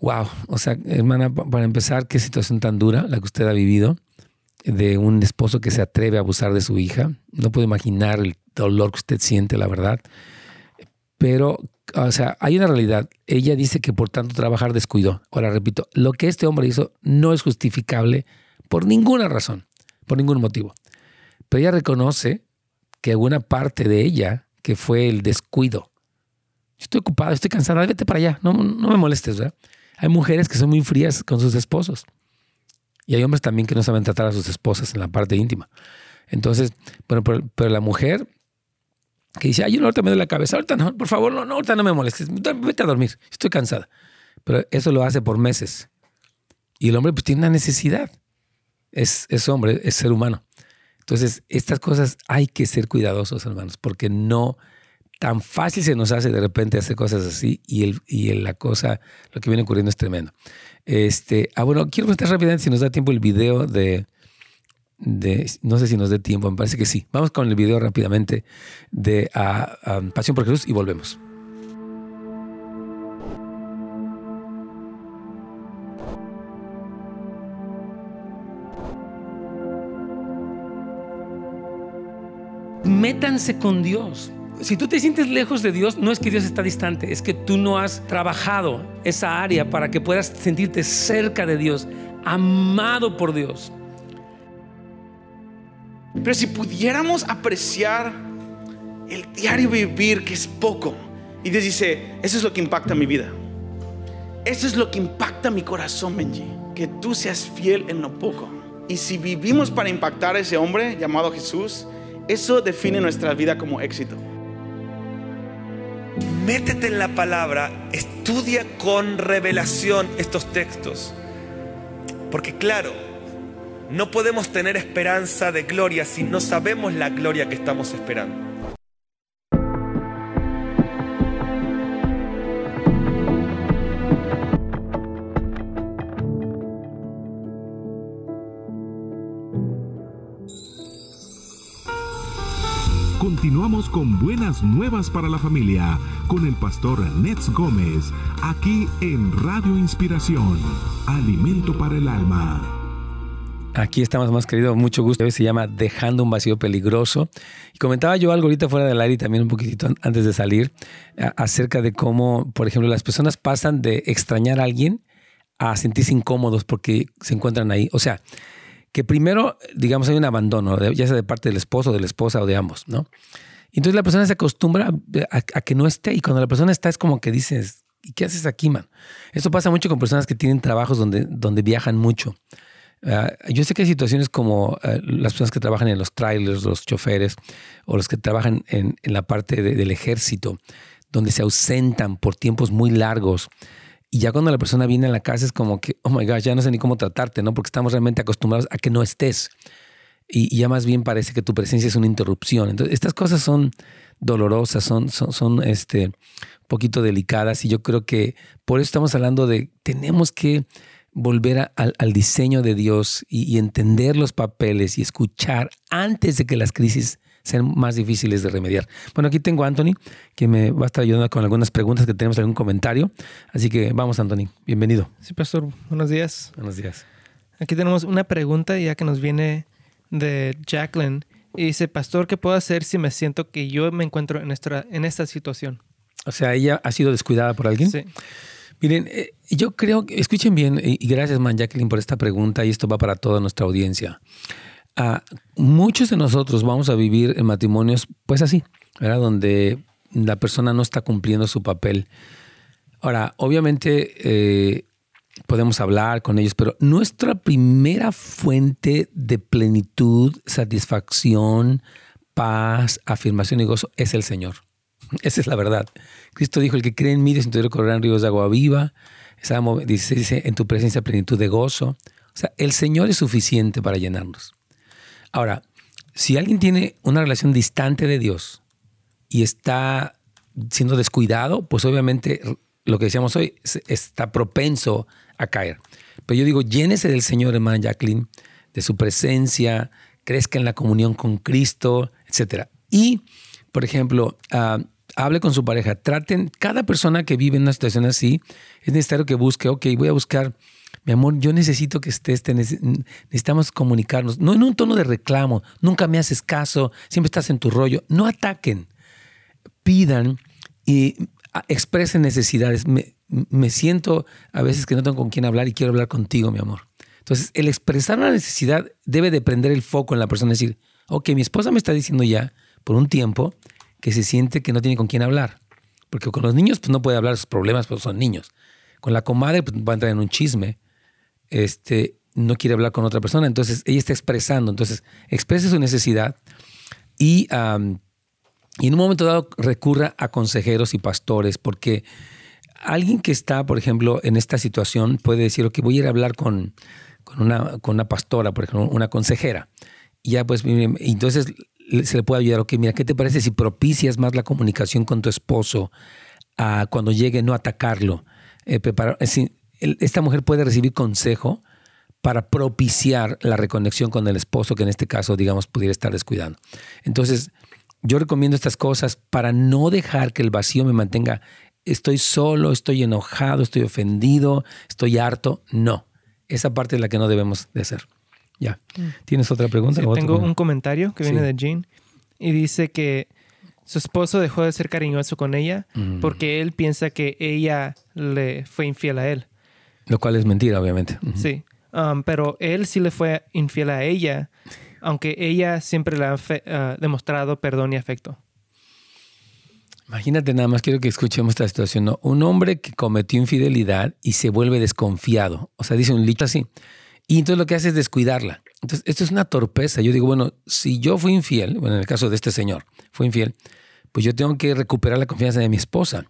Wow, o sea, hermana, para empezar, qué situación tan dura la que usted ha vivido de un esposo que se atreve a abusar de su hija. No puedo imaginar el dolor que usted siente, la verdad. Pero o sea, hay una realidad. Ella dice que por tanto trabajar descuidó. Ahora repito, lo que este hombre hizo no es justificable por ninguna razón, por ningún motivo. Pero ella reconoce que alguna parte de ella, que fue el descuido. Yo estoy ocupada, estoy cansada, vete para allá, no, no me molestes, ¿verdad? Hay mujeres que son muy frías con sus esposos. Y hay hombres también que no saben tratar a sus esposas en la parte íntima. Entonces, bueno, pero, la mujer que dice, ay, yo ahorita me doy la cabeza, ahorita no, por favor, no, no, ahorita no me molestes, vete a dormir, estoy cansada. Pero eso lo hace por meses. Y el hombre pues tiene una necesidad. Es, es hombre, es ser humano. Entonces, estas cosas hay que ser cuidadosos, hermanos, porque no tan fácil se nos hace de repente hacer cosas así y, el, y la cosa, lo que viene ocurriendo es tremendo. Este, ah, bueno, quiero mostrar rápidamente si nos da tiempo el video de, no sé si nos dé tiempo, me parece que sí. Vamos con el video rápidamente de uh, Pasión por Jesús y volvemos. Métanse con Dios si tú te sientes lejos de Dios, no es que Dios está distante, es que tú no has trabajado esa área para que puedas sentirte cerca de Dios, amado por Dios. Pero si pudiéramos apreciar el diario vivir, que es poco, y Dios dice, eso es lo que impacta mi vida. Eso es lo que impacta mi corazón, Benji. Que tú seas fiel en lo poco. Y si vivimos para impactar a ese hombre llamado Jesús, eso define nuestra vida como éxito métete en la palabra, estudia con revelación estos textos. Porque claro, no podemos tener esperanza de gloria si no sabemos la gloria que estamos esperando. Continuamos con buenas nuevas para la familia con el pastor Nets Gómez, aquí en Radio Inspiración, Alimento para el Alma. Aquí estamos más querido, mucho gusto. Hoy se llama Dejando un vacío peligroso. Y comentaba yo algo ahorita fuera del aire y también un poquitito antes de salir acerca de cómo, por ejemplo, las personas pasan de extrañar a alguien a sentirse incómodos porque se encuentran ahí. O sea, que primero, digamos, hay un abandono, ya sea de parte del esposo, de la esposa o de ambos, ¿no? Entonces la persona se acostumbra a, que no esté y cuando la persona está es como que dices, ¿y qué haces aquí, man? Esto pasa mucho con personas que tienen trabajos donde, donde viajan mucho. Ah, yo sé que hay situaciones como ah, las personas que trabajan en los trailers, los choferes, o los que trabajan en, la parte del ejército, donde se ausentan por tiempos muy largos y ya cuando la persona viene a la casa es como que, oh my gosh, ya no sé ni cómo tratarte, ¿no? Porque estamos realmente acostumbrados a que no estés. Y, ya más bien parece que tu presencia es una interrupción. Entonces, estas cosas son dolorosas, son, son, son este, un poquito delicadas. Y yo creo que por eso estamos hablando de, tenemos que volver al diseño de Dios y, y entender los papeles y escuchar antes de que las crisis sean más difíciles de remediar. Bueno, aquí tengo a Anthony, que me va a estar ayudando con algunas preguntas que tenemos, algún comentario. Así que vamos, Anthony, bienvenido. Sí, pastor, buenos días. Buenos días. Aquí tenemos una pregunta ya que nos viene de Jacqueline. Y dice, pastor, ¿qué puedo hacer si me siento que yo me encuentro en esta, en esta situación? O sea, ella ha sido descuidada por alguien. Sí. Miren, eh, yo creo escuchen bien, y gracias, man, Jacqueline, por esta pregunta, y esto va para toda nuestra audiencia muchos de nosotros vamos a vivir en matrimonios pues así, ¿verdad? Donde la persona no está cumpliendo su papel. Ahora, obviamente eh, podemos hablar con ellos, pero nuestra primera fuente de plenitud, satisfacción, paz, afirmación y gozo es el Señor. Esa es la verdad. Cristo dijo, el que cree en mí, de su interior correrán ríos de agua viva. Dice, dice, en tu presencia plenitud de gozo. O sea, el Señor es suficiente para llenarnos. Ahora, si alguien tiene una relación distante de Dios y está siendo descuidado, pues obviamente lo que decíamos hoy está propenso a caer. Pero yo digo, llénese del Señor, hermana Jacqueline, de su presencia, crezca en la comunión con Cristo, etc. Y, por ejemplo, ah, hable con su pareja. Traten, cada persona que vive en una situación así, es necesario que busque, ok, voy a buscar mi amor, yo necesito que estés, necesitamos comunicarnos, no en un tono de reclamo, nunca me haces caso, siempre estás en tu rollo, no ataquen, pidan y expresen necesidades. Me, me siento a veces que no tengo con quién hablar y quiero hablar contigo, mi amor. Entonces, el expresar una necesidad debe de prender el foco en la persona, decir, ok, mi esposa me está diciendo ya por un tiempo que se siente que no tiene con quién hablar. Porque con los niños pues, no puede hablar sus problemas, porque son niños. Con la comadre pues, va a entrar en un chisme. Este, no quiere hablar con otra persona, entonces ella está expresando. Entonces, expresa su necesidad y, y en un momento dado recurra a consejeros y pastores, porque alguien que está, por ejemplo, en esta situación puede decir, ok, voy a ir a hablar con, con, una, con una pastora, por ejemplo, una consejera. Y ya pues, entonces se le puede ayudar, ok, mira, ¿qué te parece si propicias más la comunicación con tu esposo a cuando llegue, no atacarlo? Eh, preparar, esta mujer puede recibir consejo para propiciar la reconexión con el esposo que en este caso, digamos, pudiera estar descuidando. Entonces, yo recomiendo estas cosas para no dejar que el vacío me mantenga, estoy solo, estoy enojado, estoy ofendido, estoy harto. No, esa parte es la que no debemos de hacer. Ya. Mm. ¿Tienes otra pregunta? tengo un comentario que viene de Jean y dice que su esposo dejó de ser cariñoso con ella mm. porque él piensa que ella le fue infiel a él. Lo cual es mentira, obviamente. Sí. Um, pero él sí le fue infiel a ella, aunque ella siempre le ha uh, demostrado perdón y afecto. Imagínate nada más, quiero que escuchemos esta situación. Un hombre que cometió infidelidad y se vuelve desconfiado. O sea, dice un listo así. Y entonces lo que hace es descuidarla. Entonces, esto es una torpeza. Yo digo, bueno, si yo fui infiel, bueno, en el caso de este señor, fue infiel, pues yo tengo que recuperar la confianza de mi esposa.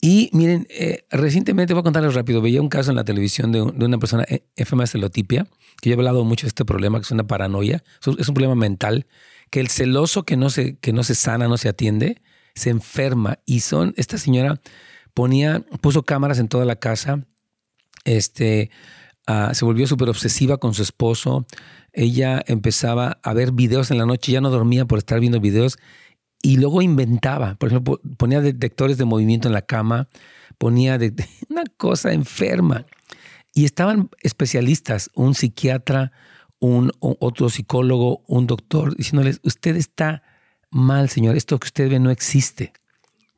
Y miren, eh, recientemente, voy a contarles rápido, veía un caso en la televisión de, una persona eh, enferma de celotipia, que yo he hablado mucho de este problema, que es una paranoia, es un problema mental, que el celoso que no se, que no se sana, no se atiende, se enferma. Y son, esta señora ponía, puso cámaras en toda la casa, este, ah, se volvió súper obsesiva con su esposo, ella empezaba a ver videos en la noche, ya no dormía por estar viendo videos y luego inventaba, por ejemplo, ponía detectores de movimiento en la cama, ponía una cosa enferma. Y estaban especialistas, un psiquiatra, un, otro psicólogo, un doctor, diciéndoles, usted está mal, señor, esto que usted ve no existe.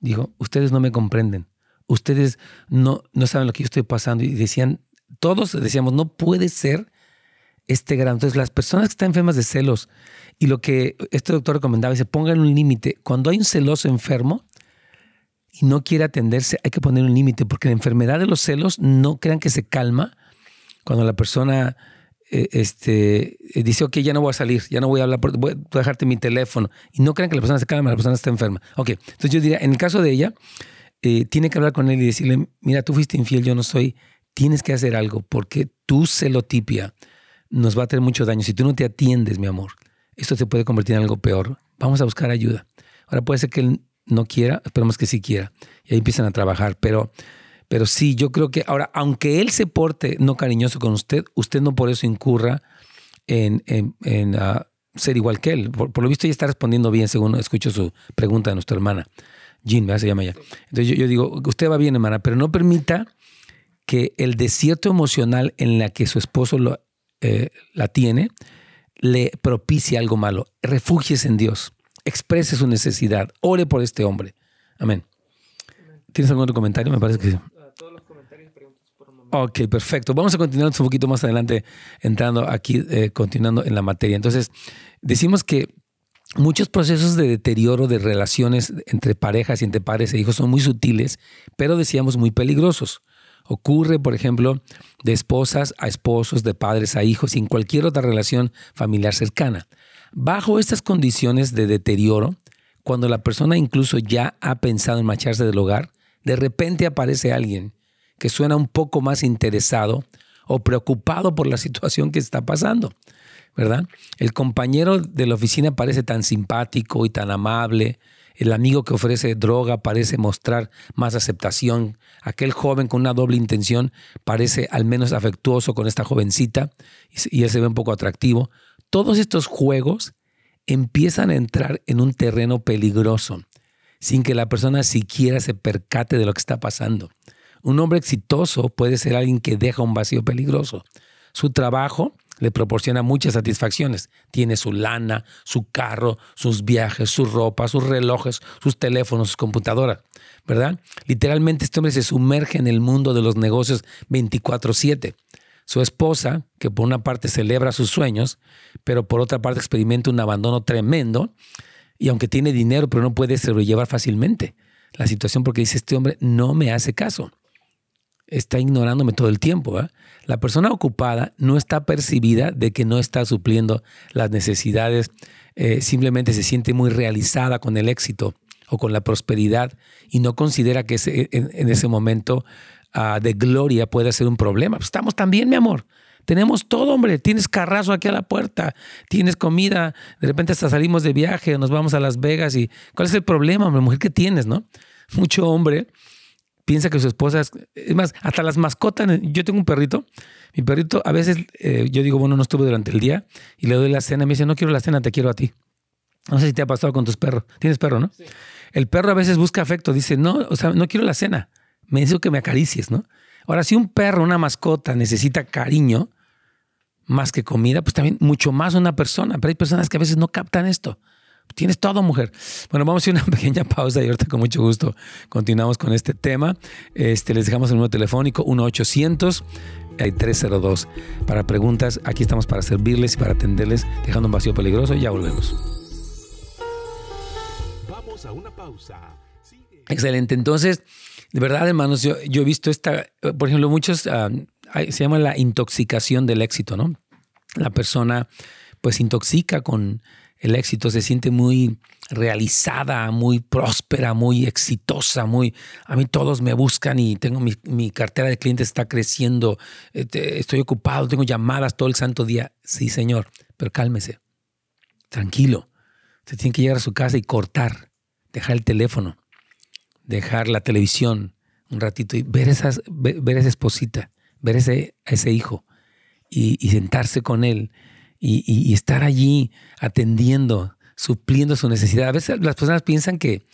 Dijo, ustedes no me comprenden, ustedes no, no saben lo que yo estoy pasando. Y decían, todos decíamos, no puede ser este grado. Entonces, las personas que están enfermas de celos y lo que este doctor recomendaba, se pongan un límite. Cuando hay un celoso enfermo y no quiere atenderse, hay que poner un límite, porque la enfermedad de los celos no crean que se calma cuando la persona eh, este, dice, ok, ya no voy a salir, ya no voy a hablar, voy a dejarte mi teléfono. Y no crean que la persona se calma, la persona está enferma. Ok, entonces yo diría, en el caso de ella, eh, tiene que hablar con él y decirle, mira, tú fuiste infiel, yo no soy, tienes que hacer algo, porque tu celotipia nos va a tener mucho daño. Si tú no te atiendes, mi amor, esto se puede convertir en algo peor. Vamos a buscar ayuda. Ahora puede ser que él no quiera, esperemos que sí quiera. Y ahí empiezan a trabajar. Pero, pero sí, yo creo que ahora, aunque él se porte no cariñoso con usted, usted no por eso incurra en, en, ah, ser igual que él. Por, lo visto, ella está respondiendo bien, según escucho su pregunta de nuestra hermana. Jean, se llama ella. Entonces yo, yo digo, usted va bien, hermana, pero no permita que el desierto emocional en la que su esposo lo, eh, la tiene, le propicie algo malo. Refúgiese en Dios. Exprese su necesidad. Ore por este hombre. Amén. ¿Tienes algún otro comentario? Me parece que sí. Ok, perfecto. Vamos a continuar un poquito más adelante, entrando aquí, eh, continuando en la materia. Entonces, decimos que muchos procesos de deterioro de relaciones entre parejas y entre padres e hijos son muy sutiles, pero decíamos muy peligrosos. Ocurre, por ejemplo, de esposas a esposos, de padres a hijos y en cualquier otra relación familiar cercana. Bajo estas condiciones de deterioro, cuando la persona incluso ya ha pensado en marcharse del hogar, de repente aparece alguien que suena un poco más interesado o preocupado por la situación que está pasando, ¿verdad? El compañero de la oficina parece tan simpático y tan amable, el amigo que ofrece droga parece mostrar más aceptación. Aquel joven con una doble intención parece al menos afectuoso con esta jovencita y él se ve un poco atractivo. Todos estos juegos empiezan a entrar en un terreno peligroso sin que la persona siquiera se percate de lo que está pasando. Un hombre exitoso puede ser alguien que deja un vacío peligroso. Su trabajo le proporciona muchas satisfacciones. Tiene su lana, su carro, sus viajes, su ropa, sus relojes, sus teléfonos, sus computadoras, ¿verdad? Literalmente este hombre se sumerge en el mundo de los negocios 24/7. Su esposa, que por una parte celebra sus sueños, pero por otra parte experimenta un abandono tremendo, y aunque tiene dinero, pero no puede sobrellevar fácilmente la situación porque dice, este hombre no me hace caso. está ignorándome todo el tiempo. La persona ocupada no está percibida de que no está supliendo las necesidades, eh, simplemente se siente muy realizada con el éxito o con la prosperidad y no considera que en, ese momento ah, de gloria puede ser un problema. Pues estamos también, mi amor. Tenemos todo, hombre. Tienes carrazo aquí a la puerta, tienes comida, de repente hasta salimos de viaje, nos vamos a Las Vegas y ¿cuál es el problema, hombre, mujer que tienes, no? Mucho hombre piensa que su esposa es, es más, hasta las mascotas, yo tengo un perrito, mi perrito a veces eh, yo digo, bueno, no estuve durante el día y le doy la cena, me dice, no quiero la cena, te quiero a ti. No sé si te ha pasado con tus perros. Tienes perro, ¿no? Sí. El perro a veces busca afecto, dice, no, o sea, no quiero la cena, me dice que me acaricies, ¿no? Ahora, si un perro, una mascota necesita cariño más que comida, pues también mucho más una persona. Pero hay personas que a veces no captan esto. Tienes todo, mujer. Bueno, vamos a hacer una pequeña pausa y ahorita con mucho gusto continuamos con este tema. Este, les dejamos el número telefónico 1-800-302. Para preguntas, aquí estamos para servirles y para atenderles, dejando un vacío peligroso. Ya volvemos. Vamos a una pausa. Excelente. Entonces, de verdad, hermanos, yo, yo he visto esta, por ejemplo, muchos, ah, se llama la intoxicación del éxito, ¿no? La persona pues intoxica con el éxito, se siente muy realizada, muy próspera, muy exitosa, muy... A mí todos me buscan y tengo mi, cartera de clientes está creciendo, este, estoy ocupado, tengo llamadas todo el santo día. Sí, señor, pero cálmese, tranquilo. Usted tiene que llegar a su casa y cortar, dejar el teléfono, dejar la televisión un ratito y ver, esas, ver, esa esposita, ver ese, ese hijo y sentarse con él y, estar allí atendiendo, supliendo su necesidad. A veces las personas piensan que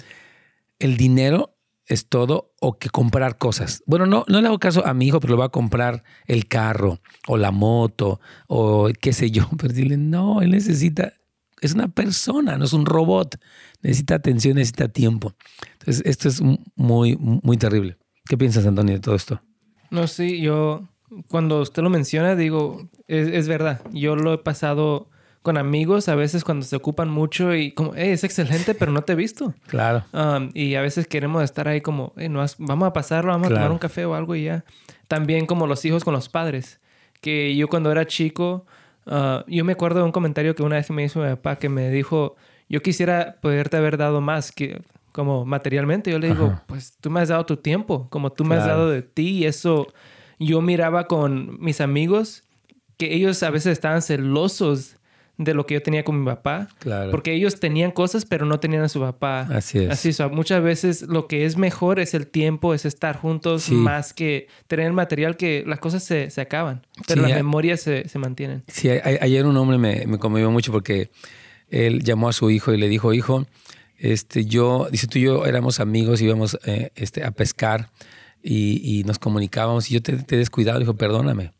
el dinero es todo o que comprar cosas. Bueno, no, no le hago caso a mi hijo, pero le voy a comprar el carro o la moto o qué sé yo. Pero dile, no, él necesita, es una persona, no es un robot. Necesita atención, necesita tiempo. Entonces, esto es muy, muy terrible. ¿Qué piensas, Antonio, de todo esto? No, sí, yo cuando usted lo menciona, digo, es, verdad. Yo lo he pasado con amigos a veces cuando se ocupan mucho y como, es excelente, pero no te he visto. Claro. Um, y a veces queremos estar ahí como, no vamos a pasarlo, vamos a tomar un café o algo y ya. También como los hijos con los padres. Que yo cuando era chico, uh, yo me acuerdo de un comentario que una vez me hizo mi papá que me dijo, yo quisiera poderte haber dado más que como materialmente. Yo le digo, pues tú me has dado tu tiempo, como tú me has dado de ti y eso yo miraba con mis amigos que ellos a veces estaban celosos de lo que yo tenía con mi papá. Claro. Porque ellos tenían cosas, pero no tenían a su papá. Así es. Así es. Muchas veces lo que es mejor es el tiempo, es estar juntos, más que tener material que las cosas se, se acaban. Pero las memorias se, se, mantienen. Sí, ayer un hombre me, me conmovió mucho porque él llamó a su hijo y le dijo, hijo, este, yo, dice, tú y yo éramos amigos, íbamos eh, este, a pescar y, nos comunicábamos y yo te, he descuidado, dijo, perdóname,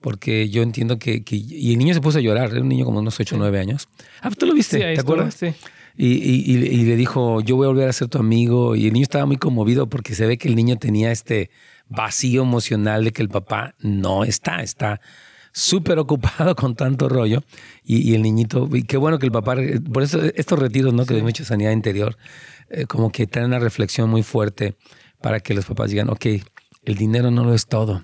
porque yo entiendo que, Y el niño se puso a llorar, era un niño como unos 8 o 9 años. Ah, pues tú lo viste, ¿te acuerdas? Sí. Y, y, le dijo, yo voy a volver a ser tu amigo. Y el niño estaba muy conmovido porque se ve que el niño tenía este vacío emocional de que el papá no está, está súper ocupado con tanto rollo. Y, el niñito, y qué bueno que el papá, por eso estos retiros, ¿no? Que de mucha sanidad interior, eh, como que traen una reflexión muy fuerte para que los papás digan, ok, el dinero no lo es todo,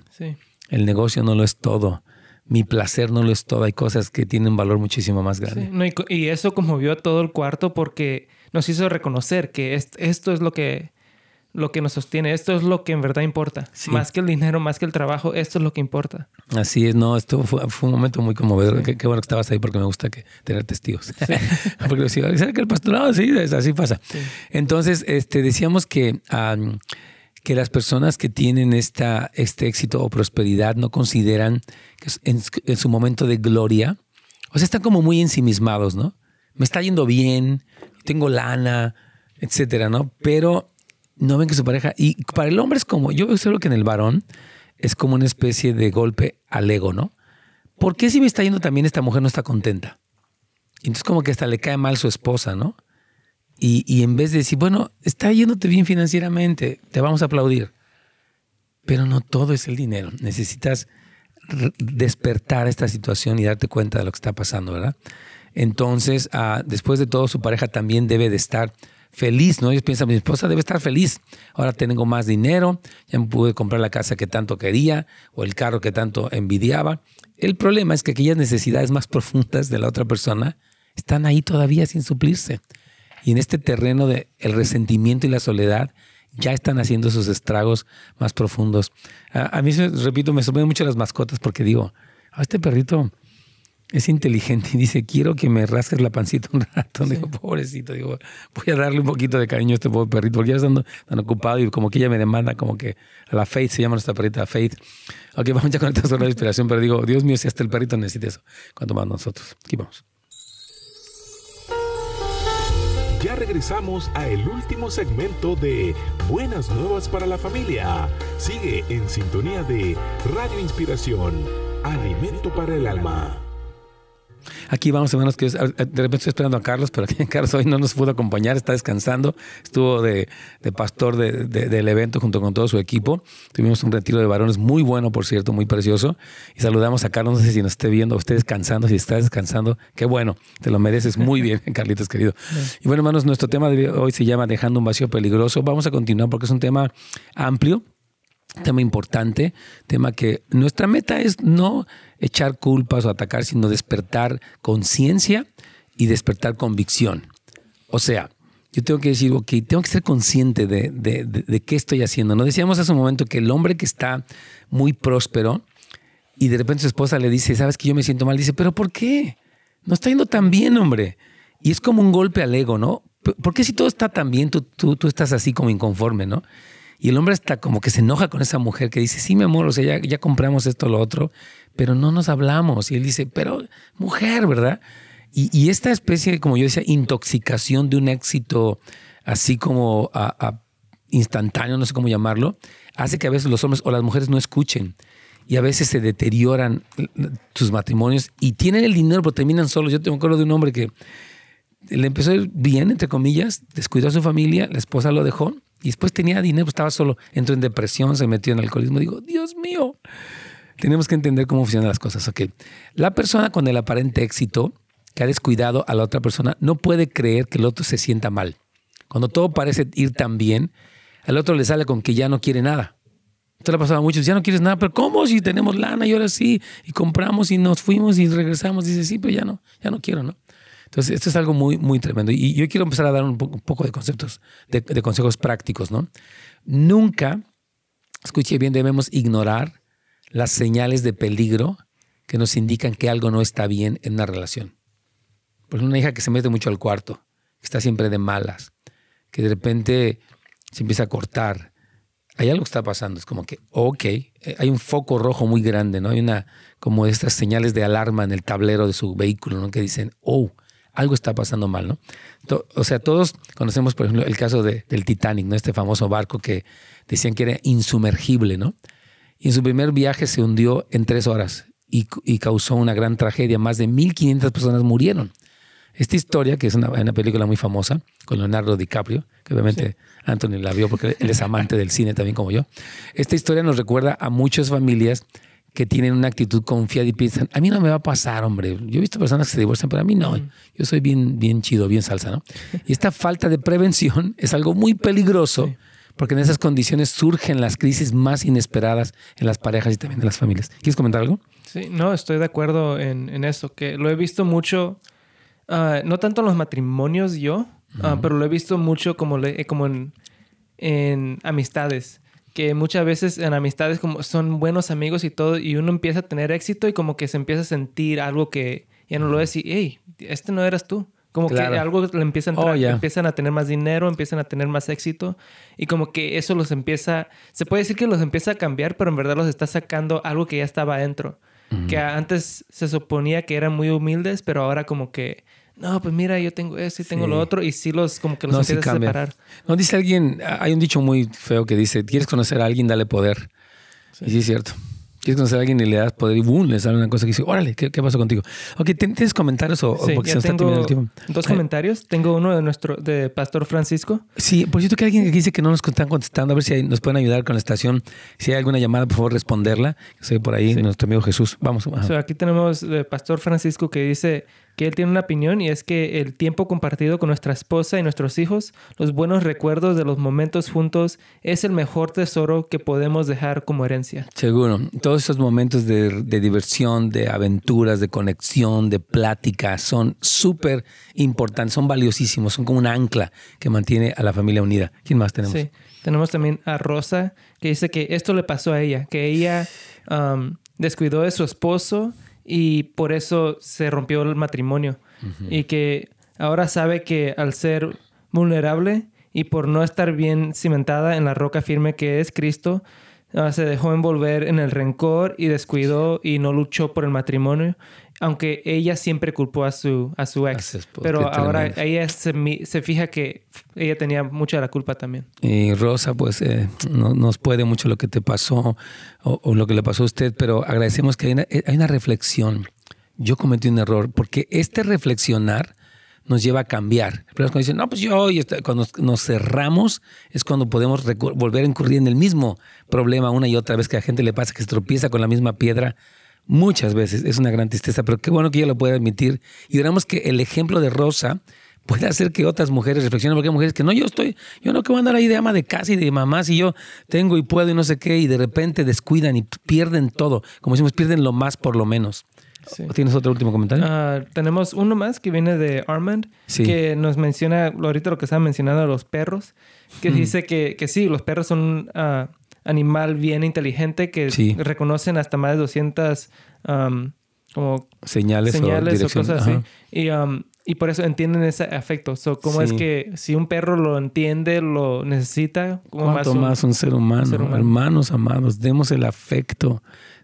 el negocio no lo es todo, mi placer no lo es todo, hay cosas que tienen valor muchísimo más grande. y, eso conmovió a todo el cuarto porque nos hizo reconocer que esto es lo que, lo que nos sostiene, esto es lo que en verdad importa, más que el dinero, más que el trabajo, esto es lo que importa. Así es, no, esto fue, un momento muy conmovedor, qué, bueno que estabas ahí porque me gusta que, tener testigos. porque decía, que el pastorado? Sí, así pasa. Entonces, este, decíamos que que las personas que tienen esta, este éxito o prosperidad no consideran que en, su momento de gloria, o sea, están como muy ensimismados, ¿no? Me está yendo bien, tengo lana, etcétera, ¿no? Pero no ven que su pareja, y para el hombre es como, yo observo que en el varón es como una especie de golpe al ego, ¿no? ¿Por qué si me está yendo también esta mujer no está contenta? Entonces como que hasta le cae mal su esposa, ¿no? Y, en vez de decir, bueno, está yéndote bien financieramente, te vamos a aplaudir. Pero no todo es el dinero. Necesitas despertar esta situación y darte cuenta de lo que está pasando, ¿verdad? Entonces, ah, después de todo, su pareja también debe de estar feliz, ¿no? Ellos piensan, mi esposa debe estar feliz. Ahora tengo más dinero, ya me pude comprar la casa que tanto quería o el carro que tanto envidiaba. El problema es que aquellas necesidades más profundas de la otra persona están ahí todavía sin suplirse. Y en este terreno del el resentimiento y la soledad ya están haciendo sus estragos más profundos. A, mí, repito, me sorprenden mucho las mascotas porque digo, a este perrito es inteligente y dice, quiero que me rasques la pancita un rato. Digo, pobrecito, digo, voy a darle un poquito de cariño a este pobre perrito, porque ya estando tan ocupado y como que ella me demanda, como que a la Faith, se llama nuestra perrita Faith. Ok, vamos ya con esta sola inspiración, pero digo, Dios mío, si hasta el perrito necesita eso, cuanto más nosotros. Aquí vamos. Ya regresamos a el último segmento de Buenas Nuevas para la Familia. Sigue en sintonía de Radio Inspiración, Alimento para el Alma. Aquí vamos, hermanos, que de repente estoy esperando a Carlos, pero aquí Carlos hoy no nos pudo acompañar, está descansando. Estuvo de, pastor del evento junto con todo su equipo. Tuvimos un retiro de varones muy bueno, por cierto, muy precioso. Y saludamos a Carlos, no sé si nos esté viendo, usted descansando, si está descansando, qué bueno, te lo mereces muy bien, Carlitos querido. Y bueno, hermanos, nuestro tema de hoy se llama Dejando un vacío peligroso. Vamos a continuar porque es un tema amplio tema importante, tema que nuestra meta es no echar culpas o atacar, sino despertar conciencia y despertar convicción. O sea, yo tengo que decir, ok, tengo que ser consciente de, de, qué estoy haciendo. No decíamos hace un momento que el hombre que está muy próspero y de repente su esposa le dice, sabes que yo me siento mal, dice, pero ¿por qué? No está yendo tan bien, hombre. Y es como un golpe al ego, ¿no? ¿Por qué si todo está tan bien, tú, tú, tú estás así como inconforme, ¿no? Y el hombre está como que se enoja con esa mujer que dice, sí, mi amor, o sea, ya, ya compramos esto, lo otro, pero no nos hablamos. Y él dice, pero mujer, ¿verdad? Y, esta especie, como yo decía, intoxicación de un éxito así como instantáneo, no sé cómo llamarlo, hace que a veces los hombres o las mujeres no escuchen. Y a veces se deterioran sus matrimonios y tienen el dinero, pero terminan solos. Yo tengo acuerdo de un hombre que le empezó bien, entre comillas, descuidó a su familia, la esposa lo dejó y después tenía dinero, estaba solo, entró en depresión, se metió en alcoholismo. Digo, Dios mío, tenemos que entender cómo funcionan las cosas. Ok, la persona con el aparente éxito que ha descuidado a la otra persona no puede creer que el otro se sienta mal. Cuando todo parece ir tan bien, al otro le sale con que ya no quiere nada. Esto le ha pasado a muchos, ya no quieres nada, pero ¿cómo si tenemos lana y ahora sí? Y compramos y nos fuimos y regresamos. Dice, sí, pero ya no, ya no quiero, ¿no? Entonces, esto es algo muy, muy tremendo. Y yo quiero empezar a dar un poco, de conceptos, de, de, consejos prácticos, ¿no? Nunca, escuche bien, debemos ignorar las señales de peligro que nos indican que algo no está bien en una relación. Por ejemplo, una hija que se mete mucho al cuarto, que está siempre de malas, que de repente se empieza a cortar. Hay algo que está pasando. Es como que, ok, eh, hay un foco rojo muy grande, ¿no? Hay una, como estas señales de alarma en el tablero de su vehículo, ¿no? Que dicen, oh, algo está pasando mal, ¿no? O sea, todos conocemos, por ejemplo, el caso del Titanic, ¿no? Este famoso barco que decían que era insumergible, ¿no? Y en su primer viaje se hundió en tres horas y, causó una gran tragedia. Más de 1.500 personas murieron. Esta historia, que es una, película muy famosa, con Leonardo DiCaprio, que obviamente Anthony la vio porque él es amante del cine también como yo. Esta historia nos recuerda a muchas familias que tienen una actitud confiada y piensan, a mí no me va a pasar, hombre. Yo he visto personas que se divorcian, pero a mí no. Yo soy bien, bien chido, bien salsa, ¿no? Y esta falta de prevención es algo muy peligroso porque en esas condiciones surgen las crisis más inesperadas en las parejas y también en las familias. ¿Quieres comentar algo? Sí, no, estoy de acuerdo en, eso, que lo he visto mucho, ah, no tanto en los matrimonios yo, ah, pero lo he visto mucho como, como en, en amistades que muchas veces en amistades como son buenos amigos y todo, y uno empieza a tener éxito y como que se empieza a sentir algo que ya no lo es y, hey, este no eras tú. Como que algo le empieza a entrar, oh, empiezan a tener más dinero, empiezan a tener más éxito y como que eso los empieza, se puede decir que los empieza a cambiar, pero en verdad los está sacando algo que ya estaba adentro. Que antes se suponía que eran muy humildes, pero ahora como que no, pues mira, yo tengo eso y tengo lo otro, y sí los como que los no, a separar. No, dice alguien, hay un dicho muy feo que dice, ¿quieres conocer a alguien? Dale poder. Y sí es cierto. Quieres conocer a alguien y le das poder y boom, le sale una cosa que dice, órale, ¿qué, qué pasó contigo? Ok, ¿tienes comentarios o, sí, porque se está terminando el tiempo? Dos comentarios. Tengo uno de nuestro, de Pastor Francisco. Sí, por cierto que alguien que dice que no nos están contestando, a ver si nos pueden ayudar con la estación. Si hay alguna llamada, por favor, responderla. Soy por ahí, nuestro amigo Jesús. Vamos. aquí tenemos de Pastor Francisco que dice, que él tiene una opinión y es que el tiempo compartido con nuestra esposa y nuestros hijos, los buenos recuerdos de los momentos juntos, es el mejor tesoro que podemos dejar como herencia. Seguro, todos esos momentos de, diversión, de aventuras, de conexión, de plática, son súper importantes, son valiosísimos, son como un ancla que mantiene a la familia unida. ¿Quién más tenemos? Sí, tenemos también a Rosa, que dice que esto le pasó a ella, que ella um, descuidó de su esposo y por eso se rompió el matrimonio. Y que ahora sabe que al ser vulnerable y por no estar bien cimentada en la roca firme que es Cristo, ah, se dejó envolver en el rencor y descuidó y no luchó por el matrimonio aunque ella siempre culpó a su, a su ex. pero ahora ella se, se, fija que ella tenía mucha la culpa también. Y Rosa, pues eh, no, nos puede mucho lo que te pasó o, lo que le pasó a usted, pero agradecemos que hay una, eh, hay una reflexión. Yo cometí un error porque este reflexionar nos lleva a cambiar. Pero cuando dicen, no, pues yo, y cuando nos cerramos es cuando podemos volver a incurrir en el mismo problema una y otra vez que a la gente le pasa que se tropieza con la misma piedra muchas veces. Es una gran tristeza, pero qué bueno que ella lo pueda admitir. Y oramos que el ejemplo de Rosa puede hacer que otras mujeres reflexionen, porque hay mujeres que no, yo estoy, yo no que voy a andar ahí de ama de casa y de mamá, si yo tengo y puedo y no sé qué, y de repente descuidan y pierden todo. Como decimos, pierden lo más por lo menos. ¿Tienes otro último comentario? Ah, tenemos uno más que viene de Armand, que nos menciona ahorita lo que estaba mencionando los perros, que dice que, que, sí, los perros son uh, animal bien inteligente que reconocen hasta más de 200 como señales, señales o, cosas así. Y, y, por eso entienden ese afecto. So, ¿Cómo es que si un perro lo entiende, lo necesita? ¿Cuánto más un, ser, humano? Hermanos amados, demos el afecto,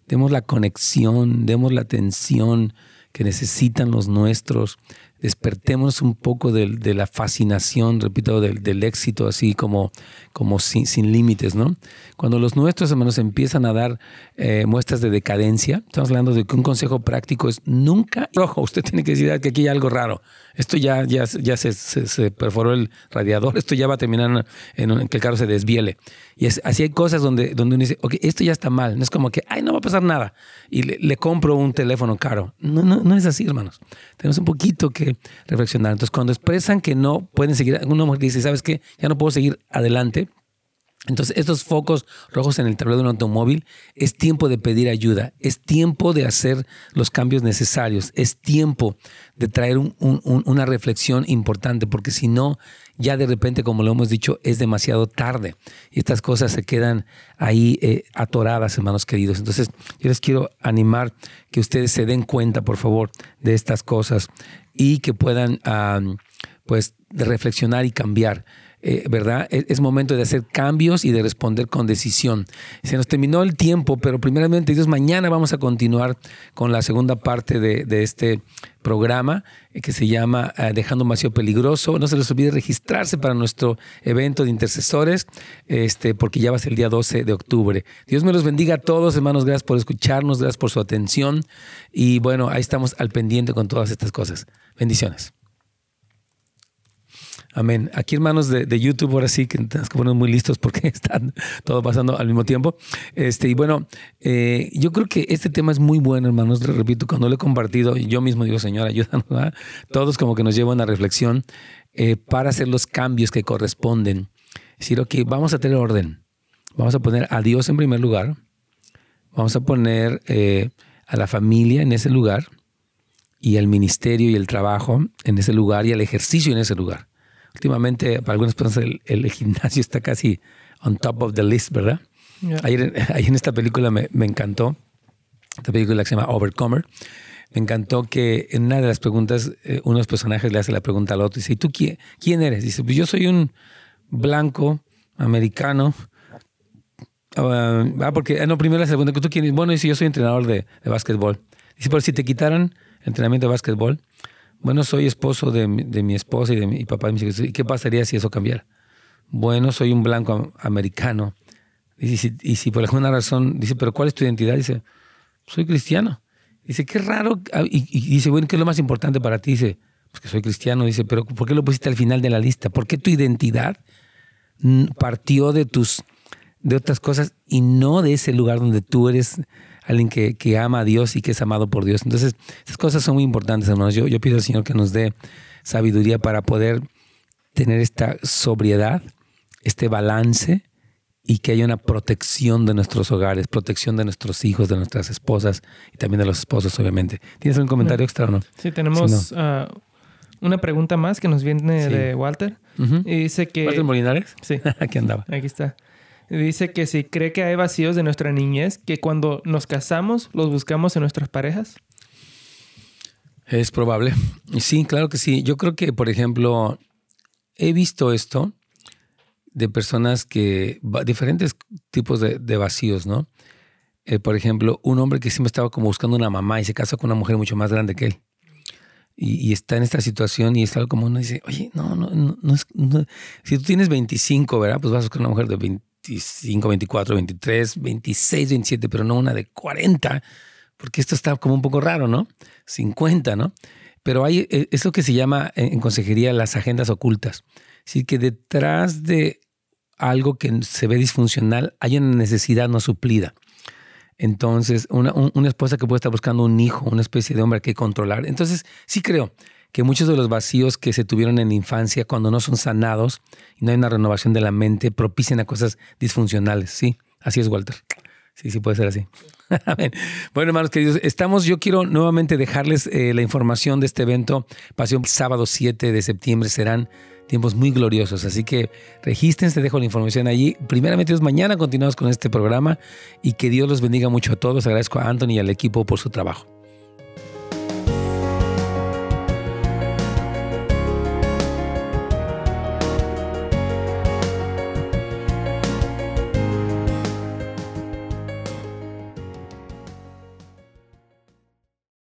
demos la conexión, demos la atención que necesitan los nuestros despertemos un poco de, la fascinación, repito, del, éxito, así como, como sin, límites, ¿no? Cuando los nuestros hermanos empiezan a dar eh, muestras de decadencia, estamos hablando de que un consejo práctico es nunca, rojo, usted tiene que decir ah, que aquí hay algo raro. Esto ya, ya, ya se, perforó el radiador, esto ya va a terminar en, que el carro se desviele. Y es, así hay cosas donde, donde uno dice, ok, esto ya está mal. No es como que, ay, no va a pasar nada. Y le, compro un teléfono caro. No, no, no es así, hermanos. Tenemos un poquito que reflexionar. Entonces, cuando expresan que no pueden seguir, mujer dice, ¿sabes qué? Ya no puedo seguir adelante entonces, estos focos rojos en el tablero de un automóvil es tiempo de pedir ayuda, es tiempo de hacer los cambios necesarios, es tiempo de traer una reflexión importante, porque si no, ya de repente, como lo hemos dicho, es demasiado tarde y estas cosas se quedan ahí eh, atoradas, hermanos queridos. Entonces, yo les quiero animar que ustedes se den cuenta, por favor, de estas cosas y que puedan, pues, reflexionar y cambiar. Eh, ¿verdad? Es, momento de hacer cambios y de responder con decisión. Se nos terminó el tiempo, pero primeramente, Dios, mañana vamos a continuar con la segunda parte de, este programa eh, que se llama eh, Dejando un peligroso. No se les olvide registrarse para nuestro evento de intercesores, este, porque ya va a ser el día 12 de octubre. Dios me los bendiga a todos, hermanos. Gracias por escucharnos, gracias por su atención. Y bueno, ahí estamos al pendiente con todas estas cosas. Bendiciones. Amén. Aquí, hermanos de, YouTube, ahora sí que tenemos que poner muy listos porque están todo pasando al mismo tiempo. Este, y bueno, eh, yo creo que este tema es muy bueno, hermanos. Repito, cuando lo he compartido, yo mismo digo, Señor, ayúdanos. Todos como que nos llevan a reflexión eh, para hacer los cambios que corresponden. Es decir, vamos a tener orden. Vamos a poner a Dios en primer lugar. Vamos a poner eh, a la familia en ese lugar y al ministerio y el trabajo en ese lugar y al ejercicio en ese lugar. Últimamente, para algunas personas, el, gimnasio está casi on top of the list, ¿verdad? Ayer, en esta película me, encantó, esta película que se llama Overcomer, me encantó que en una de las preguntas, eh, uno de los personajes le hace la pregunta al otro y dice, ¿y tú quién, quién eres? Dice, pues yo soy un blanco americano. ah, ah porque, ah, no, primero la segunda, ¿tú quién eres? Bueno, dice, yo soy entrenador de, de básquetbol. Dice, pero si te quitaran entrenamiento de básquetbol, bueno, soy esposo de, mi esposa y de mi papá de mis hijos. ¿Y qué pasaría si eso cambiara? Bueno, soy un blanco americano. Y si, y si por alguna razón, dice, ¿pero cuál es tu identidad? Dice, soy cristiano. Dice, qué raro. Ah, y, dice, bueno, ¿qué es lo más importante para ti? Dice, pues que soy cristiano. Dice, pero ¿por qué lo pusiste al final de la lista? ¿Por qué tu identidad partió de tus de otras cosas y no de ese lugar donde tú eres alguien que, que, ama a Dios y que es amado por Dios. Entonces, esas cosas son muy importantes, hermanos. Yo, yo pido al Señor que nos dé sabiduría para poder tener esta sobriedad, este balance y que haya una protección de nuestros hogares, protección de nuestros hijos, de nuestras esposas y también de los esposos, obviamente. ¿Tienes algún comentario extra o no? Sí, tenemos ah, una pregunta más que nos viene de Walter. Y dice que... ¿Walter Molinares? Sí. Aquí andaba. Aquí está. Dice que si cree que hay vacíos de nuestra niñez, que cuando nos casamos los buscamos en nuestras parejas. Es probable. Sí, claro que sí. Yo creo que, por ejemplo, he visto esto de personas que, diferentes tipos de, vacíos, ¿no? Eh, por ejemplo, un hombre que siempre estaba como buscando una mamá y se casa con una mujer mucho más grande que él. Y, está en esta situación y está como uno dice, oye, no, no, no, es, si tú tienes 25, ¿verdad? Pues vas a buscar una mujer de 25, 24, 23, 26, 27, pero no una de 40, porque esto está como un poco raro, ¿no? 50, ¿no? Pero hay, eh, es lo que se llama en consejería las agendas ocultas. Es decir, que detrás de algo que se ve disfuncional hay una necesidad no suplida. Entonces, una, una, esposa que puede estar buscando un hijo, una especie de hombre que controlar. Entonces, sí creo que muchos de los vacíos que se tuvieron en la infancia, cuando no son sanados y no hay una renovación de la mente, propician a cosas disfuncionales. Sí, así es, Walter. Sí, sí puede ser así. bueno, hermanos queridos, estamos, yo quiero nuevamente dejarles eh, la información de este evento. Pasión sábado 7 de septiembre serán tiempos muy gloriosos. Así que regístrense, dejo la información allí. Primeramente, mañana continuamos con este programa y que Dios los bendiga mucho a todos. Agradezco a Anthony y al equipo por su trabajo.